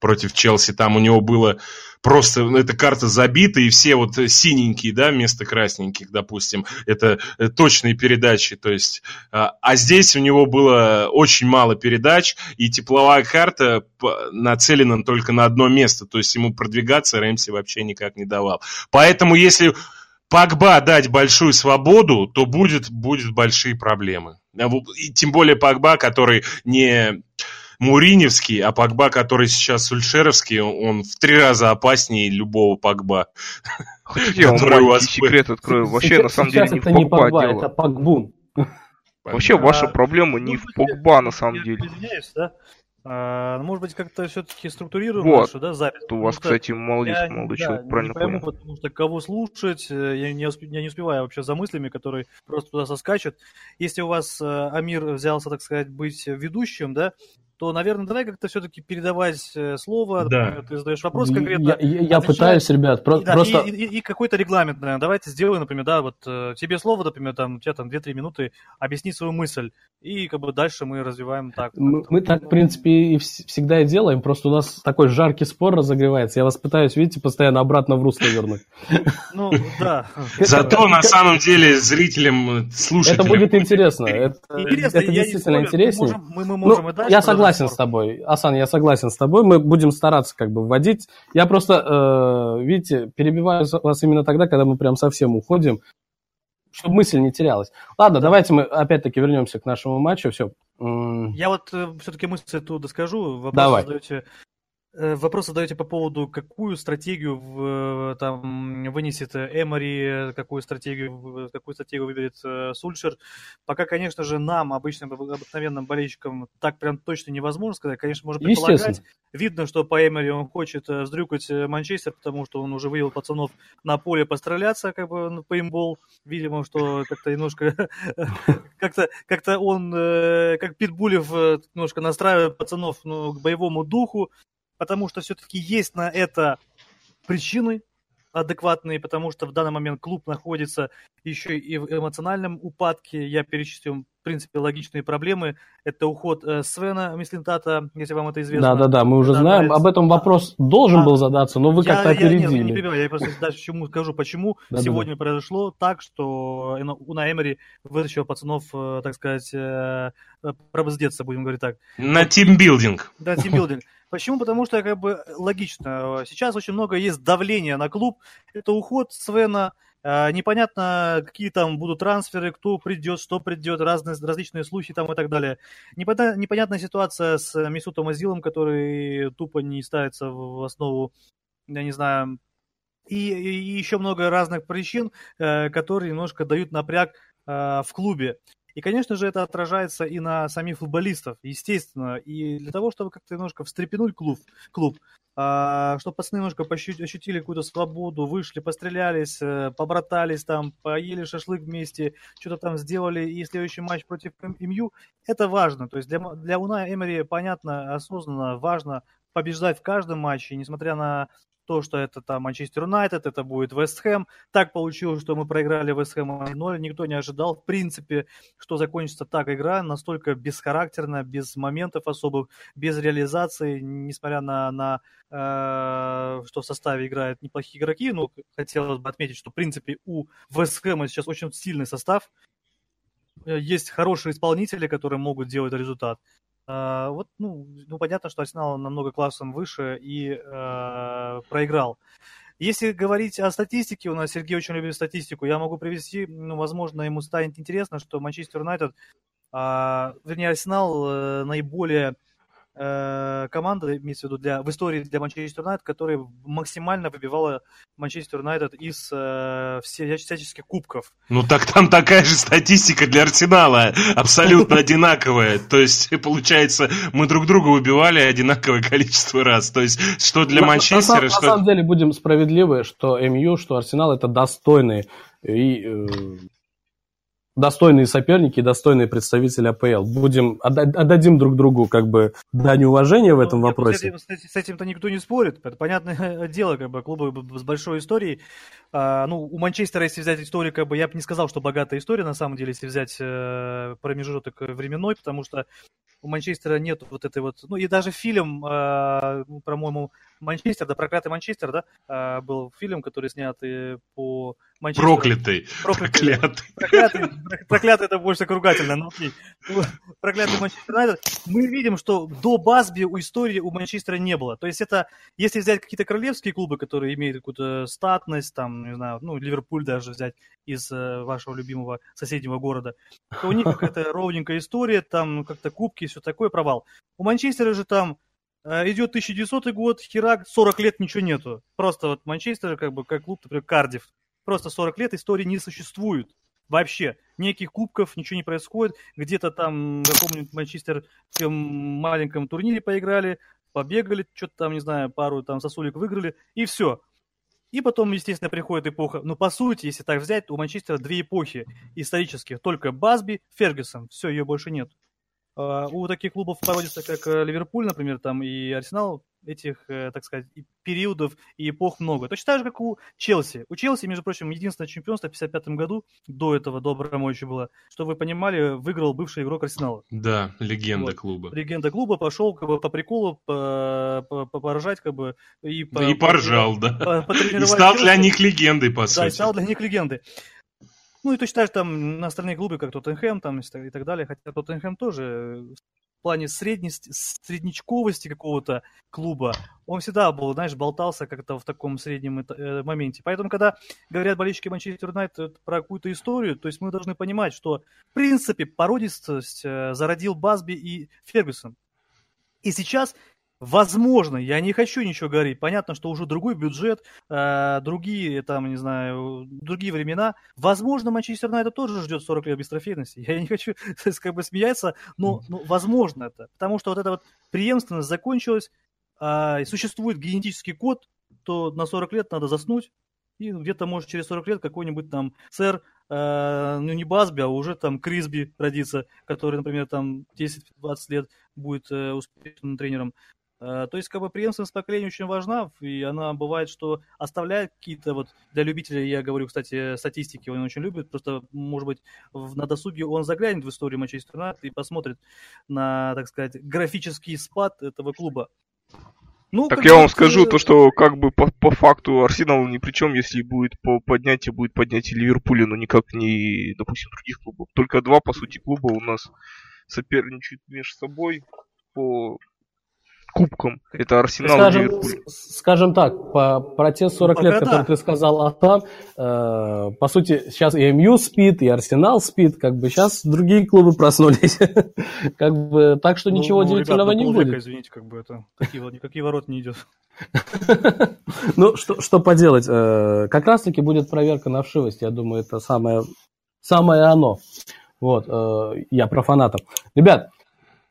против Челси, там у него было просто ну, эта карта забита, и все вот синенькие, да, вместо красненьких, допустим, это э, точные передачи, то есть, а, а здесь у него было очень мало передач, и тепловая карта нацелена только на одно место, то есть ему продвигаться Рэмси вообще никак не давал. Поэтому если Пагба дать большую свободу, то будет, будет большие проблемы. И тем более Пагба, который не Муриневский, а Погба, который сейчас Сульшеровский, он в три раза опаснее любого Погба. Хотите, я вам вас... секрет открою? Вообще, на самом деле, не в Погба дело. Это Погбун. Вообще, ваша проблема не в Погба, на самом деле. А, ну, может быть, как-то все-таки структурируем вот. нашу да, запись. У вас, кстати, молодец, я, молодой да, человек, правильно не пойму, понял. Потому что кого слушать, э, я не, усп... я не успеваю вообще за мыслями, которые просто туда соскачут. Если у вас э, Амир взялся, так сказать, быть ведущим, да, то, наверное, давай как-то все-таки передавать э, слово, да. ты задаешь вопрос конкретно. Я, я, я пытаюсь, ребят, про- да, просто... И, и, и какой-то регламент, наверное, давайте сделаем, например, да, вот э, тебе слово, например, там, у тебя там 2-3 минуты, объясни свою мысль, и как бы дальше мы развиваем так. Мы, мы так, в принципе, и всегда и делаем, просто у нас такой жаркий спор разогревается, я вас пытаюсь, видите, постоянно обратно в русло вернуть. Ну, да. Зато, на самом деле, зрителям, слушателям... Это будет интересно, это действительно интереснее. Мы можем и дальше... Я согласен согласен с тобой. Асан, я согласен с тобой. Мы будем стараться как бы вводить. Я просто, э, видите, перебиваю вас именно тогда, когда мы прям совсем уходим, чтобы мысль не терялась. Ладно, да. давайте мы опять-таки вернемся к нашему матчу. Все. Я вот э, все-таки мысль эту доскажу. Вопрос Давай. задаете вопрос задаете по поводу, какую стратегию в, там, вынесет Эмори, какую стратегию, какую стратегию выберет Сульшер. Пока, конечно же, нам, обычным обыкновенным болельщикам, так прям точно невозможно сказать. Конечно, можно предполагать. Видно, что по Эмори он хочет сдрюкать Манчестер, потому что он уже вывел пацанов на поле постреляться, как бы по имбол. Видимо, что как-то немножко как-то как-то он, как Питбулев, немножко настраивает пацанов ну, к боевому духу, потому что все-таки есть на это причины адекватные, потому что в данный момент клуб находится еще и в эмоциональном упадке. Я перечислю, в принципе, логичные проблемы. Это уход э, Свена Мислинтата, если вам это известно. Да-да-да, мы уже знаем. Об этом вопрос должен а, был задаться, но вы как-то опередили. Я, не, не я просто дальше чему скажу, почему да, сегодня да. произошло так, что Уна Эмери вытащил пацанов, э, так сказать, э, пробздеться, будем говорить так. На тимбилдинг. Да, тимбилдинг. Почему? Потому что как бы логично. Сейчас очень много есть давления на клуб. Это уход Свена, а, непонятно, какие там будут трансферы, кто придет, что придет, разные, различные слухи там и так далее. Непонятная, непонятная ситуация с Мисутом Азилом, который тупо не ставится в основу, я не знаю, и, и еще много разных причин, э, которые немножко дают напряг э, в клубе. И, конечно же, это отражается и на самих футболистов, естественно. И для того, чтобы как-то немножко встрепенуть клуб, клуб а, чтобы пацаны немножко ощутили какую-то свободу, вышли, пострелялись, э, побратались там, поели шашлык вместе, что-то там сделали, и следующий матч против МЮ, это важно. То есть для, для Уна Эмери понятно, осознанно важно побеждать в каждом матче, несмотря на то, что это там Манчестер Юнайтед, это будет Вест Хэм. Так получилось, что мы проиграли Вест Хэм 1-0. Никто не ожидал, в принципе, что закончится так игра, настолько бесхарактерно, без моментов особых, без реализации, несмотря на, на э, что в составе играют неплохие игроки. Но хотелось бы отметить, что, в принципе, у Вест Хэма сейчас очень сильный состав. Есть хорошие исполнители, которые могут делать результат. А, вот, ну, ну, понятно, что Арсенал намного классом выше и э, проиграл. Если говорить о статистике, у нас Сергей очень любит статистику, я могу привести, ну, возможно, ему станет интересно, что Манчестер Юнайтед, э, вернее, Арсенал э, наиболее команда, имеется в виду, для, в истории для Манчестер Юнайтед, которая максимально выбивала Манчестер Юнайтед из э, всяческих кубков. Ну так там такая же статистика для Арсенала, абсолютно одинаковая. То есть, получается, мы друг друга убивали одинаковое количество раз. То есть, что для Манчестера... На, самом деле, будем справедливы, что МЮ, что Арсенал это достойные и э, достойные соперники и достойные представители АПЛ. Будем отдадим друг другу как бы дань уважения в ну, этом нет, вопросе. С, с этим-то никто не спорит. Это понятное дело, как бы клубы с большой историей. А, ну, у Манчестера, если взять историю, как бы я бы не сказал, что богатая история, на самом деле, если взять э, промежуток временной, потому что у Манчестера нет вот этой вот... Ну, и даже фильм, э, по-моему, Манчестер, да, проклятый Манчестер, да, э, был фильм, который снят по Манчестер. Проклятый. Проклятый. Проклятый. Проклятый, это больше ругательно, но окей. Проклятый Манчестер Юнайтед. Мы видим, что до Басби у истории у Манчестера не было. То есть это, если взять какие-то королевские клубы, которые имеют какую-то статность, там, не знаю, ну, Ливерпуль даже взять из э, вашего любимого соседнего города, то у них какая-то ровненькая история, там ну, как-то кубки, все такое, провал. У Манчестера же там идет 1900 год, херак, 40 лет ничего нету. Просто вот Манчестер, как бы, как клуб, например, Кардив, Просто 40 лет истории не существует. Вообще. Никаких кубков, ничего не происходит. Где-то там в каком-нибудь манчестерском маленьком турнире поиграли, побегали, что-то там, не знаю, пару там сосулек выиграли, и все. И потом, естественно, приходит эпоха. Но по сути, если так взять, у Манчестера две эпохи исторических. Только Басби, Фергюсон. Все, ее больше нет. А, у таких клубов проводится, как э, Ливерпуль, например, там и Арсенал, этих, э, так сказать, периодов и эпох много. Точно так же, как у Челси. У Челси, между прочим, единственное чемпионство в 55 году, до этого, до Абрамовича было, что вы понимали, выиграл бывший игрок Арсенала. Да, легенда вот. клуба. Легенда клуба пошел как бы по приколу по, по, поражать как бы и, по, и поржал, по, да. По, и стал Челси. для них легендой, по сути. Да, стал для них легендой. Ну и точно так же там на остальные клубы, как Тоттенхэм там и так далее, хотя Тоттенхэм тоже в плане средности, среднечковости какого-то клуба, он всегда был, знаешь, болтался как-то в таком среднем э, моменте. Поэтому, когда говорят болельщики Манчестер Юнайтед про какую-то историю, то есть мы должны понимать, что, в принципе, породистость э, зародил Басби и Фергюсон. И сейчас Возможно, я не хочу ничего говорить. Понятно, что уже другой бюджет, э, другие, там, не знаю, другие времена. Возможно, Манчестер Юнайтед тоже ждет 40 лет без трофейности. Я не хочу как бы смеяться, но ну, возможно это. Потому что вот эта вот преемственность закончилась, э, существует генетический код, то на 40 лет надо заснуть, и где-то, может, через 40 лет какой-нибудь там сэр, э, ну не Басби, а уже там Крисби родится, который, например, там 10-20 лет будет э, успешным тренером. Э, то есть, как бы, преемственность поколения очень важна, и она бывает, что оставляет какие-то вот, для любителей, я говорю, кстати, статистики он очень любит, просто, может быть, на досуге он заглянет в историю Манчестер Юнайтед и посмотрит на, так сказать, графический спад этого клуба. Ну, так я вам скажу, то, что как бы по, по факту Арсенал ни при чем, если будет по поднятию, будет поднятие Ливерпуля, но никак не, допустим, других клубов. Только два, по сути, клуба у нас соперничают между собой по кубком. Это Арсенал скажем, Скажем так, по, про те 40 Пока лет, да. которые ты сказал, Артан, э, по сути, сейчас и МЮ спит, и Арсенал спит, как бы сейчас другие клубы проснулись. как бы, так что ну, ничего ну, удивительного ребят, не будет. Извините, как бы это, такие, никакие ворот не идет. ну, что, что поделать, э, как раз-таки будет проверка на вшивость, я думаю, это самое, самое оно. Вот, э, я про фанатов. Ребят,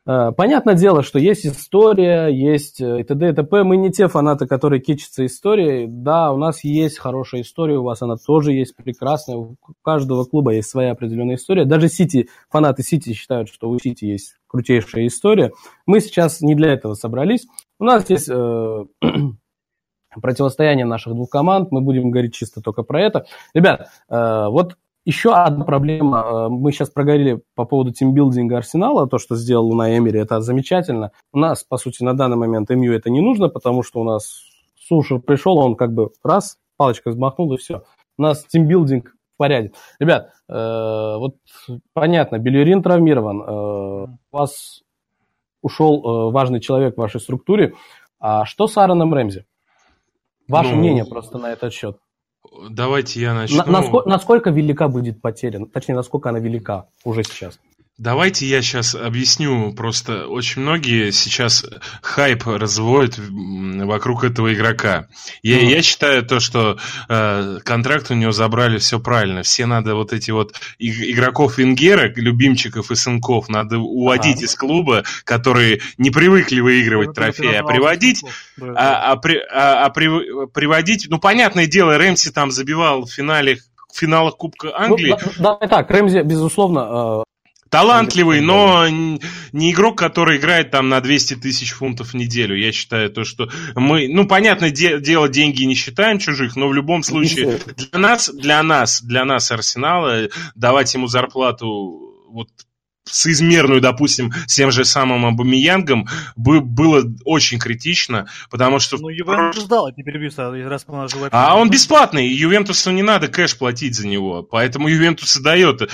понятное дело, что есть история, есть э, и т.д. и т.п. Мы не те фанаты, которые кичатся историей. Да, у нас есть хорошая история, у вас она тоже есть прекрасная. У каждого клуба есть своя определенная история. Даже Сити, фанаты Сити считают, что у Сити есть крутейшая история. Мы сейчас не для этого собрались. У нас есть э, противостояние наших двух команд. Мы будем говорить чисто только про это. Ребят, э, вот еще одна проблема, э, мы сейчас проговорили по поводу тимбилдинга Арсенала, то, что сделал на Эмире, это замечательно. У нас, по сути, на данный момент МЮ это не нужно, потому что у нас Сушер пришел, он как бы раз, палочкой взмахнул и все. У нас тимбилдинг в порядке. Ребят, э, вот понятно, Белюрин травмирован, э, у вас ушел э, важный человек в вашей структуре. А что с Аароном Рэмзи? Ваше ну, мнение просто на этот счет. Давайте я начну. насколько, насколько велика будет потеря? Точнее, насколько она велика уже сейчас? Давайте я сейчас объясню. Просто очень многие сейчас хайп разводят вокруг этого игрока. Я, mm. я считаю то, что э, контракт у него забрали все правильно. Все надо вот эти вот игроков Венгера, любимчиков и сынков, надо уводить а. из клуба, которые не привыкли выигрывать ну, трофеи, а приводить, а, а, при, а, а при, приводить. Ну, понятное дело, Рэмси там забивал в финале в финалах Кубка Англии. Ну, да, да, так, Рэмзи, безусловно, э, Талантливый, но не игрок, который играет там на 200 тысяч фунтов в неделю. Я считаю то, что мы, ну, понятное дело, деньги не считаем чужих, но в любом случае для нас, для нас, для нас Арсенала давать ему зарплату вот соизмерную, допустим, с тем же самым Абамиянгом, бы, было очень критично, потому что... Ну, Ювентус ждал, а теперь раз положил... А он бесплатный, Ювентусу не надо кэш платить за него, поэтому Ювентус и дает.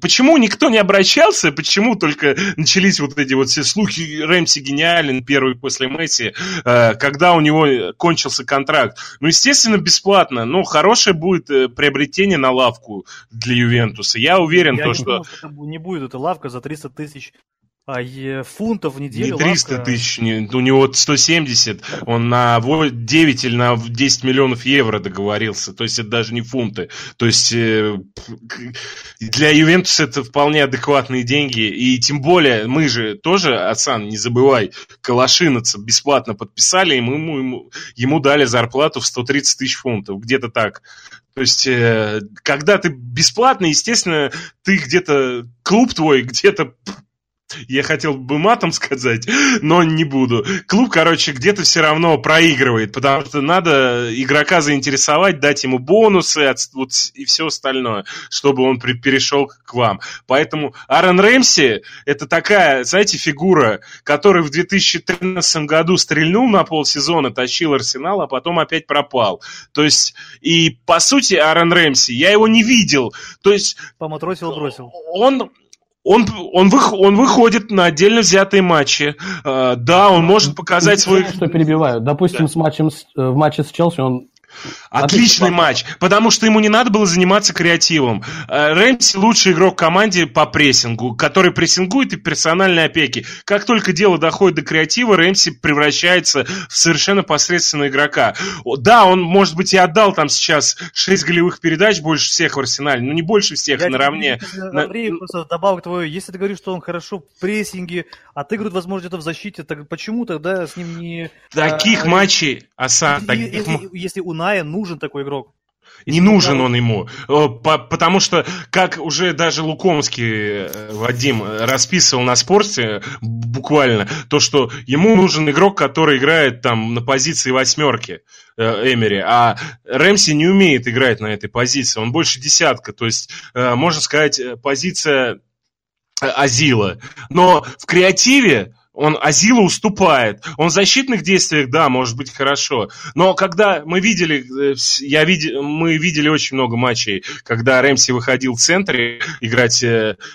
Почему никто не обращался, почему только начались вот эти вот все слухи, Рэмси гениален, первый после Месси, э, когда у него кончился контракт? Ну, естественно, бесплатно, но хорошее будет э, приобретение на лавку для Ювентуса. Я уверен, Я то, не что... Думал, что не будет эта лавка за 300 тысяч а фунтов в неделю. Не 300 лавка... тысяч, не, у него 170, он на 9 или на 10 миллионов евро договорился, то есть это даже не фунты. То есть э, для Ювентуса это вполне адекватные деньги, и тем более мы же тоже, Асан, не забывай, Калашинаца бесплатно подписали, и мы ему, ему, ему дали зарплату в 130 тысяч фунтов, где-то так. То есть, э, когда ты бесплатно, естественно, ты где-то, клуб твой где-то я хотел бы матом сказать, но не буду. Клуб, короче, где-то все равно проигрывает, потому что надо игрока заинтересовать, дать ему бонусы вот, и все остальное, чтобы он при, перешел к вам. Поэтому Аарон Рэмси это такая, знаете, фигура, который в 2013 году стрельнул на полсезона, тащил Арсенал, а потом опять пропал. То есть, и по сути, Аарон Рэмси, я его не видел. То есть... Поматросил, бросил. Он он, он, вых, он выходит на отдельно взятые матчи. Uh, да, он может показать свой... Что перебиваю. Допустим, да. с матчем, э, в матче с Челси он Отличный матч, потому что ему не надо было заниматься креативом. Э, Рэмси лучший игрок в команде по прессингу, который прессингует и персональной опеки. Как только дело доходит до креатива, Рэмси превращается в совершенно посредственного игрока. Да, он, может быть, и отдал там сейчас 6 голевых передач больше всех в арсенале, но не больше всех, Я наравне. Андрей, на... просто добавок твою, если ты говоришь, что он хорошо в прессинге, а ты, говорит, возможно, где-то в защите, так почему тогда с ним не... Таких а, матчей, Асан, если, таких... Если, если у Ная нужен такой игрок. Не нужен он ему, потому что, как уже даже Лукомский э, Вадим расписывал на спорте буквально, то, что ему нужен игрок, который играет там на позиции восьмерки э, Эмери, а Рэмси не умеет играть на этой позиции, он больше десятка, то есть, э, можно сказать, позиция Азила. Но в креативе он Азилу уступает. Он в защитных действиях, да, может быть хорошо. Но когда мы видели, э, я видел, мы видели очень много матчей, когда Рэмси выходил в центре играть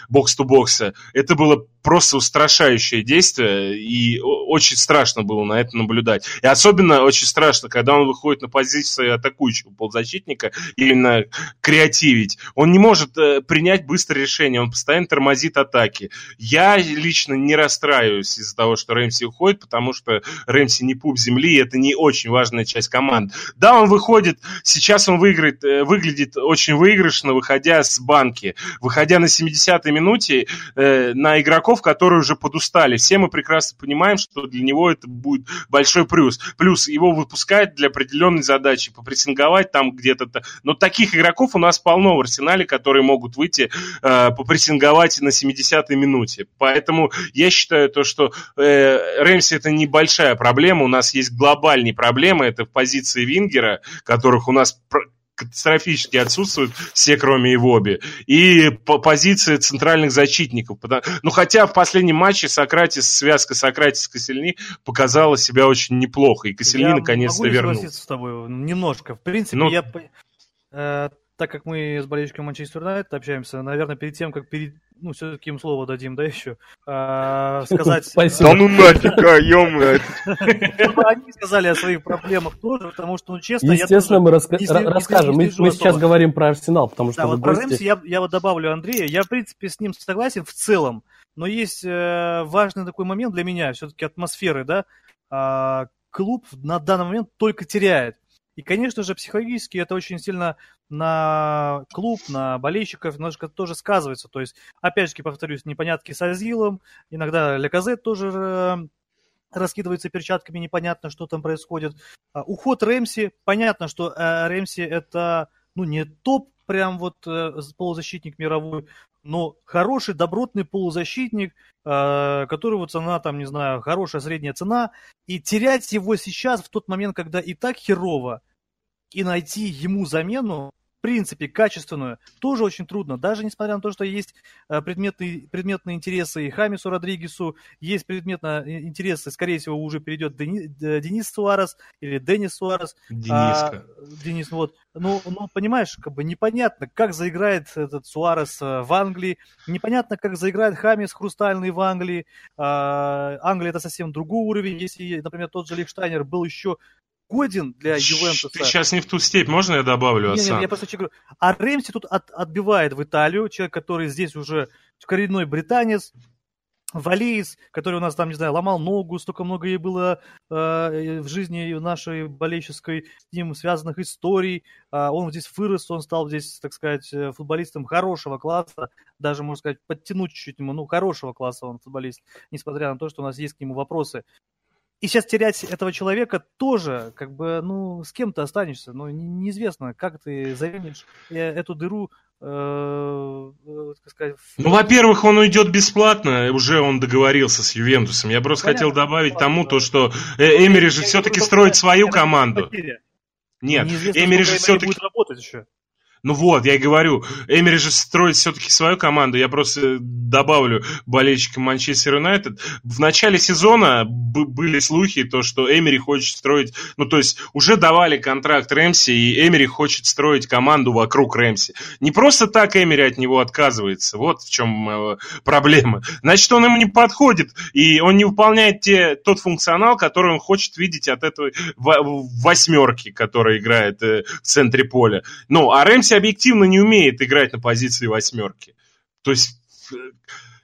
бокс-то-бокса, это было просто устрашающее действие, и очень страшно было на это наблюдать. И особенно очень страшно, когда он выходит на позицию атакующего полузащитника, именно креативить. Он не может э, принять быстрое решение, он постоянно тормозит атаки. Я лично не расстраиваюсь из-за того, что Рэмси уходит, потому что Рэмси не пуп земли, и это не очень важная часть команды. Да, он выходит, сейчас он выиграет, э, выглядит очень выигрышно, выходя с банки. Выходя на 70-й минуте э, на игроков, которые уже подустали. Все мы прекрасно понимаем, что для него это будет большой плюс. Плюс его выпускают для определенной задачи, попрессинговать там где-то. Но таких игроков у нас полно в арсенале, которые могут выйти э, попрессинговать на 70-й минуте. Поэтому я считаю то, что э, Рэмси это небольшая проблема. У нас есть глобальные проблемы. Это позиции Вингера, которых у нас катастрофически отсутствуют все, кроме Ивоби. И по позиции центральных защитников. Ну, хотя в последнем матче Сократис, связка Сократис с Косельни показала себя очень неплохо. И Косельни наконец-то вернулся. с тобой немножко. В принципе, ну, я... Так как мы с болельщиком Манчестер Юнайтед общаемся, наверное, перед тем, как перед, ну, все-таки им слово дадим, да, еще, а, сказать... Спасибо. Да ну нафиг, а, ё Они сказали о своих проблемах тоже, потому что, ну, честно, Естественно, мы расскажем. Мы сейчас говорим про Арсенал, потому что Да, вот про Рэмси я вот добавлю Андрея. Я, в принципе, с ним согласен в целом, но есть э, важный такой момент для меня, все-таки атмосферы, да, а, клуб на данный момент только теряет. И, конечно же, психологически это очень сильно на клуб, на болельщиков немножко тоже сказывается. То есть, опять же, повторюсь, непонятки с Азилом, иногда Леказет тоже э, раскидывается перчатками, непонятно, что там происходит. А, уход Рэмси, понятно, что э, Рэмси это ну, не топ прям вот э, полузащитник мировой, но хороший, добротный полузащитник, э, который вот цена там, не знаю, хорошая средняя цена, и терять его сейчас в тот момент, когда и так херово, и найти ему замену, принципе, качественную, тоже очень трудно. Даже несмотря на то, что есть э, предметные, предметные интересы и Хамису Родригесу, есть предметные интересы, скорее всего, уже перейдет Дени, Денис Суарес или Денис Суарес. Дениска. А, Денис, вот. Ну, ну, понимаешь, как бы непонятно, как заиграет этот Суарес э, в Англии, непонятно, как заиграет Хамис Хрустальный в Англии. А, Англия это совсем другой уровень. Если, например, тот же Лихштайнер был еще годен для Ювентуса. Ты сейчас не в ту степь, можно я добавлю, Нет, нет, я просто говорю. А Рэмси тут от, отбивает в Италию, человек, который здесь уже коренной британец, Валиец, который у нас там, не знаю, ломал ногу, столько много ей было э, в жизни нашей болельческой с ним связанных историй. Э, он здесь вырос, он стал здесь, так сказать, э, футболистом хорошего класса, даже, можно сказать, подтянуть чуть-чуть ему, ну, хорошего класса он футболист, несмотря на то, что у нас есть к нему вопросы. И сейчас терять этого человека тоже, как бы, ну, с кем ты останешься, ну, неизвестно, как ты заменишь э, эту дыру, э, э, сказать... Ну, во-первых, он уйдет бесплатно, уже он договорился с Ювентусом. Я просто Понятно, хотел добавить тому, да. то, что э, Эмери же все-таки строит свою команду. Нет, Эмери же все-таки... работать еще. Ну вот, я и говорю, Эмери же строит все-таки свою команду. Я просто добавлю болельщикам Манчестер Юнайтед. В начале сезона были слухи, то, что Эмери хочет строить... Ну, то есть уже давали контракт Рэмси, и Эмери хочет строить команду вокруг Рэмси. Не просто так Эмери от него отказывается. Вот в чем э, проблема. Значит, он ему не подходит, и он не выполняет те, тот функционал, который он хочет видеть от этой восьмерки, которая играет э, в центре поля. Ну, а Рэмси объективно не умеет играть на позиции восьмерки. То есть э,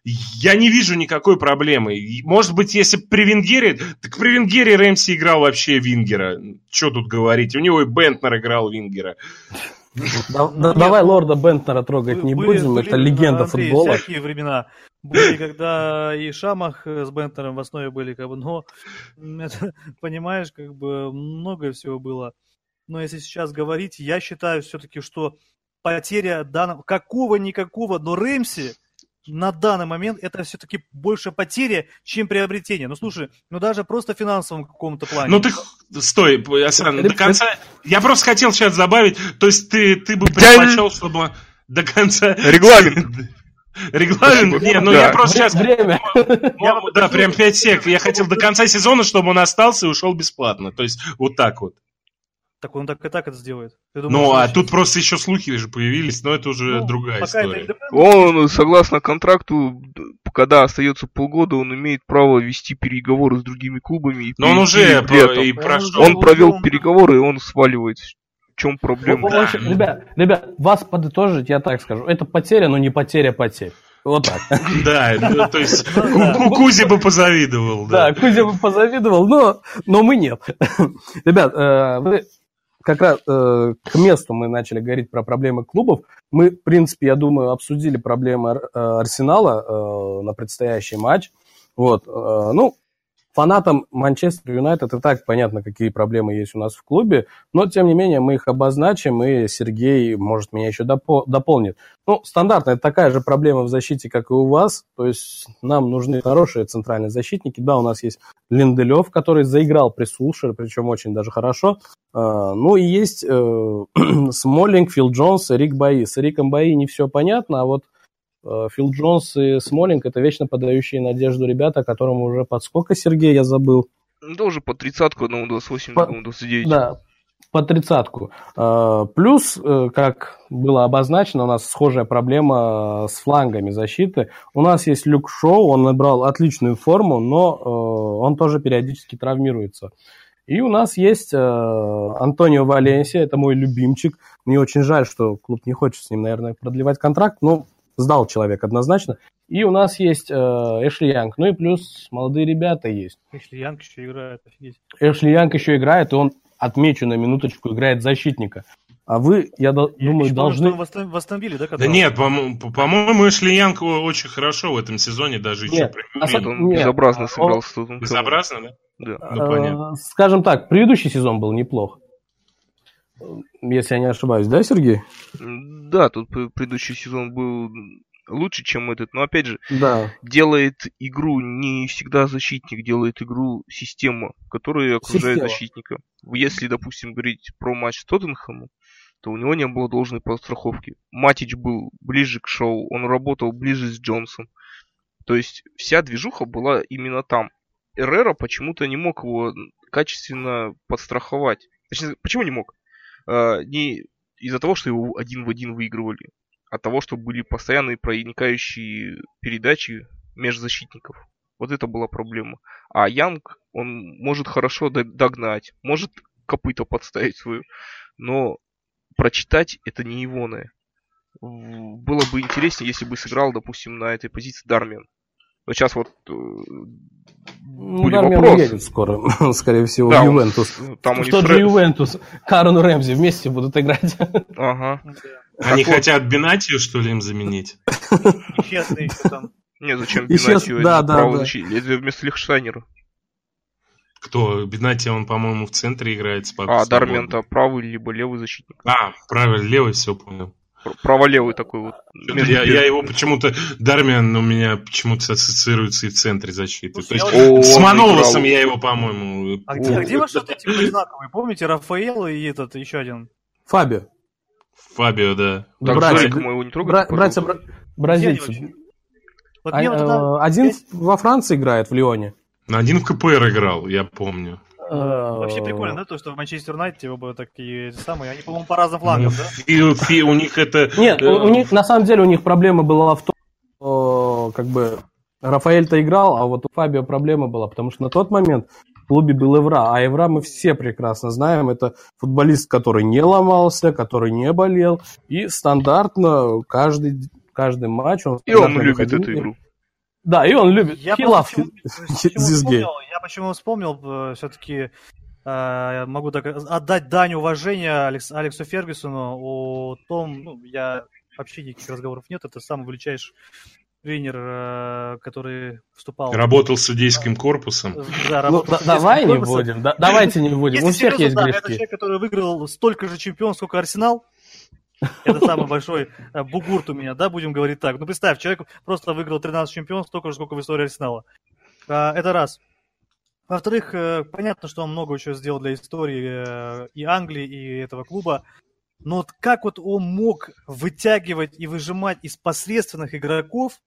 я не вижу никакой проблемы. Может быть, если при Венгере... Так при Венгере Рэмси играл вообще Вингера. Что тут говорить? У него и Бентнер играл Вингера. Да, да, давай лорда Бентнера трогать были, не будем, были, это легенда Андрей, футбола. всякие времена были, когда и Шамах с Бентнером в основе были, как бы, но, это, понимаешь, как бы много всего было. Но если сейчас говорить, я считаю все-таки, что потеря данного, какого-никакого, но Рэмси на данный момент это все-таки больше потеря, чем приобретение. Ну, слушай, ну даже просто в финансовом каком-то плане. Ну, ты, стой, Асан, до конца... Я просто хотел сейчас добавить, то есть ты, ты бы предпочел, чтобы до конца... Регламент. Регламент? Не, ну я просто сейчас... Время. Да, прям 5 сек. Я хотел до конца сезона, чтобы он остался и ушел бесплатно. То есть вот так вот. Так он так и так это сделает. Ну, а тут просто еще слухи же появились, но это уже ну, другая история. Это... Он, согласно контракту, когда остается полгода, он имеет право вести переговоры с другими клубами. Но он уже про... и прошел. Он провел переговоры, и он сваливает. В чем проблема? Да. Ребят, ребят, вас подытожить, я так скажу. Это потеря, но не потеря потерь. Вот так. Да, ну, то есть Кузя бы позавидовал. Да, Кузя бы позавидовал, но, но мы нет. Ребят, э, вы как раз э, к месту мы начали говорить про проблемы клубов. Мы, в принципе, я думаю, обсудили проблемы э, Арсенала э, на предстоящий матч. Вот, э, ну, фанатам Манчестер Юнайтед и так понятно, какие проблемы есть у нас в клубе, но, тем не менее, мы их обозначим, и Сергей, может, меня еще допо- дополнит. Ну, стандартно, это такая же проблема в защите, как и у вас, то есть нам нужны хорошие центральные защитники. Да, у нас есть Линделев, который заиграл при Сулшере, причем очень даже хорошо. А, ну, и есть э, Смоллинг, Фил Джонс, Рик Баи. С Риком Баи не все понятно, а вот Фил Джонс и Смолинг это вечно подающие надежду ребята, которым уже под сколько, Сергей, я забыл? Ну, тоже по тридцатку, одному 28, по, другому 29. Да, по тридцатку. Э, плюс, э, как было обозначено, у нас схожая проблема с флангами защиты. У нас есть Люк Шоу, он набрал отличную форму, но он тоже периодически травмируется. И у нас есть Антонио Валенсия, это мой любимчик. Мне очень жаль, что клуб не хочет с ним, наверное, продлевать контракт, но сдал человек однозначно. И у нас есть э, Эшли Янг. Ну и плюс молодые ребята есть. Эшли Янг еще играет, офигеть. Эшли Янг еще играет, и он, отмечу на минуточку, играет защитника. А вы, я, я думаю, я должны... Помню, восстановили, да? Когда... Да нет, по-моему, по Эшли Янг очень хорошо в этом сезоне, даже нет, еще... Нет, он нет, безобразно сыграл. Он... Безобразно, да? Да. Ну, понятно. Скажем так, предыдущий сезон был неплох. Если я не ошибаюсь, да, Сергей? Да, тут предыдущий сезон был лучше, чем этот. Но опять же, да. делает игру не всегда защитник, делает игру система, которая окружает система. защитника. Если, допустим, говорить про матч с Тоттенхэмом, то у него не было должной подстраховки. Матич был ближе к шоу, он работал ближе с Джонсом. То есть вся движуха была именно там. Эррера почему-то не мог его качественно подстраховать. Точнее, почему не мог? Э, не из-за того, что его один в один выигрывали, а того, что были постоянные проникающие передачи межзащитников. Вот это была проблема. А Янг, он может хорошо догнать, может копыто подставить свою, но прочитать это не его. Было бы интереснее, если бы сыграл, допустим, на этой позиции Дармен. Сейчас вот э, ну, были Дармен вопросы. едет скоро, скорее всего, да, в Ювентус. Он, там в тот же Ювентус. Карен Рэмзи вместе будут играть. Ага. Они так хотят вот. Бенатию, что ли, им заменить? Еще там. Не, зачем Бенатию? Да, да, да. Вместо Лихштайнера. Кто? Бенати, он, по-моему, в центре играет. А, Дармен-то правый либо левый защитник. А, правый, левый, все понял праволевый такой вот. Я, я его почему-то, Дармиан у меня почему-то ассоциируется и в центре защиты. То есть О, с Манолосом я его, по-моему... А где, а где ваши вот эти знаковые? Помните, Рафаэл и этот еще один? Фабио. Фабио, да. Так, Братья- братья бра- бразильцы. Вот А, вот тогда- э, Один во Франции играет, в Лионе. Один в КПР играл, я помню. Вообще Э, прикольно, да, то, что в Манчестер Юнайтед оба такие самые, они, по-моему, по разным флангам, да? И фи- у них это... Нет, э, у них на самом деле у них проблема была в том, что как бы Рафаэль-то играл, а вот у Фабио проблема была, потому что на тот момент в клубе был Эвра, а Эвра мы все прекрасно знаем, это футболист, который не ломался, который не болел, и стандартно каждый, каждый матч он... И он любит эту игру. Да, и он любит. Я He loves почему- his- почему this game. вспомнил, я почему вспомнил, все-таки могу так отдать дань уважения Алекс- Алексу Фергюсону о том, ну, я вообще никаких разговоров нет, это самый величайший тренер, э, который вступал... Работал с судейским корпусом. Да, Ну, работал судейском давай не корпусе. будем, да- давайте не будем, Если у всех серьезно, есть да, Это грешки. человек, который выиграл столько же чемпион, сколько Арсенал. Это самый большой э, бугурт у меня, да, будем говорить так. Ну, представь, человек просто выиграл 13 чемпионств, столько же, сколько в истории Арсенала. А, Это раз. Во-вторых, э, понятно, что он много чего сделал для истории э, и Англии, и этого клуба. Но вот как вот он мог вытягивать и выжимать из посредственных игроков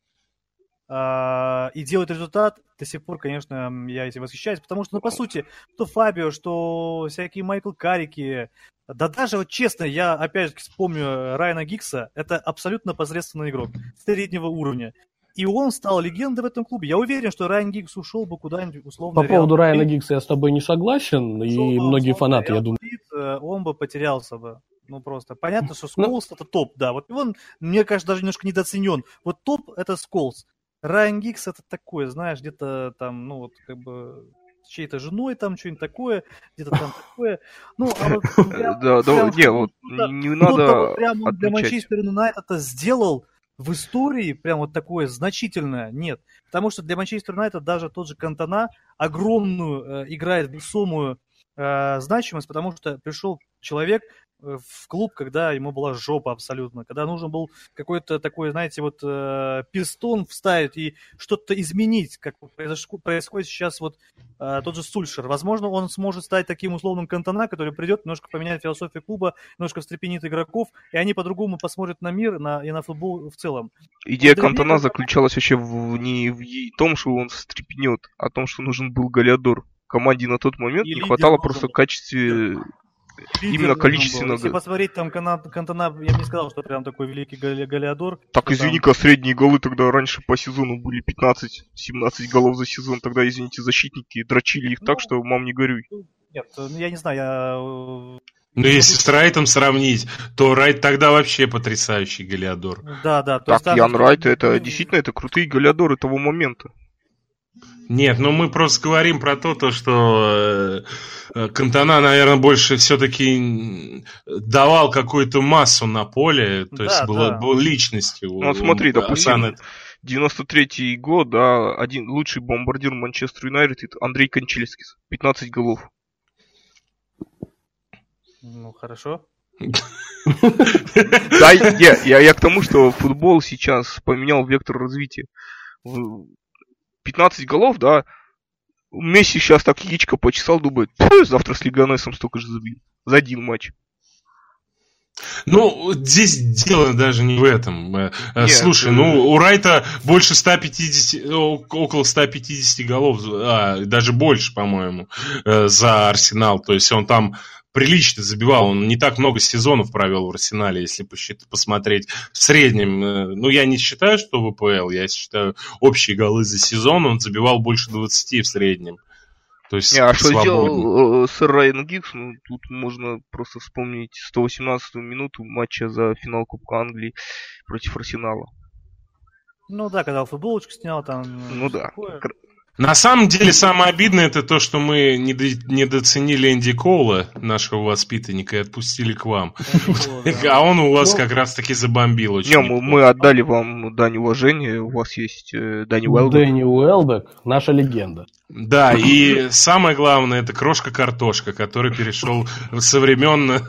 и делать результат, до сих пор, конечно, я этим восхищаюсь, потому что, ну, по сути, что Фабио, что всякие Майкл Карики, да даже, вот честно, я опять же вспомню Райана Гикса, это абсолютно посредственный игрок среднего уровня. И он стал легендой в этом клубе. Я уверен, что Райан Гикс ушел бы куда-нибудь условно. По поводу Райана Гиггса я с тобой не согласен, и многие фанаты, я думаю. э, Он бы потерялся бы. Ну, просто. Понятно, что Сколс это топ, да. Вот он, мне кажется, даже немножко недооценен. Вот топ это Сколс. Райан Гикс это такое, знаешь, где-то там, ну, вот, как бы, с чьей-то женой там что-нибудь такое, где-то там такое. Ну, а вот прям- Да, не, вот не что-то надо прям он для. Манчестер Юнайтед это сделал в истории прям вот такое значительное нет. Потому что для Манчестер Юнайтед даже тот же Кантона огромную э, играет весомую э, значимость, потому что пришел человек э, в клуб, когда ему была жопа абсолютно, когда нужен был какой-то такой, знаете, вот э, пистон вставить и что-то изменить, как вот происходит сейчас вот э, тот же Сульшер. Возможно, он сможет стать таким условным Кантона, который придет, немножко поменяет философию клуба, немножко встрепенит игроков, и они по-другому посмотрят на мир на, и на футбол в целом. Идея для Кантона меня- заключалась вообще в, не в том, что он встрепенет, а в том, что нужен был Галиадор. Команде на тот момент И не хватало просто в качестве... Именно количественно. Если посмотреть там Кантона, я бы не сказал, что прям такой великий Гали- Галиадор. Так, извини-ка, средние голы тогда раньше по сезону были 15-17 голов за сезон. Тогда, извините, защитники дрочили их так, Ну. что мам не горюй. Нет, ну, я не знаю, я... э, Ну, если с Райтом сравнить, то Райт тогда вообще потрясающий Галиадор. Да, да. то Так, есть там- Ян Райт, это ну, действительно это крутые голиадоры того момента. Нет, ну мы просто говорим про то, то что э, э, Кантона, наверное, больше все-таки давал какую-то массу на поле, то Да, есть была, да. был личностью. Ну, вот смотри, У допустим, Асана- 93-й год, да, один лучший бомбардир Манчестер Юнайтед Андрей Кончельскис. 15 голов. Ну, хорошо. Да, я, я, я к тому, что футбол сейчас поменял вектор развития. В- 15 голов, да. Месси сейчас так яичко почесал, думает, «Пф, завтра с Лиганесом столько же забил. За один матч. Ну, здесь дело даже не в этом. Э, э, Нет, Слушай, э, ну, у Райта больше 150, о- около 150 голов, а, даже больше, по-моему, за Арсенал. То есть он там прилично забивал. Он не так много сезонов провел в Арсенале, если посмотреть в среднем. э, Ну, я не считаю, что ВПЛ, я считаю общие голы за сезон. Он забивал больше 20 в среднем. То есть Не, а что сделал э, сэр Райан Гиггс? Ну, тут можно просто вспомнить 118-ю минуту матча за финал Кубка Англии против Арсенала. Ну да, когда футболочку снял, там... Ну да. такое. На самом деле, самое обидное это то, что мы недо- недооценили Энди Коула, нашего воспитанника, и отпустили к вам. А он у вас Ну, как раз-таки забомбил очень. Не, мы, отдали вам дань уважения. У вас есть Дани Уэлбек. Дэнни Уэлбек, наша легенда. Да, и самое главное, это крошка-картошка, который перешел со времен...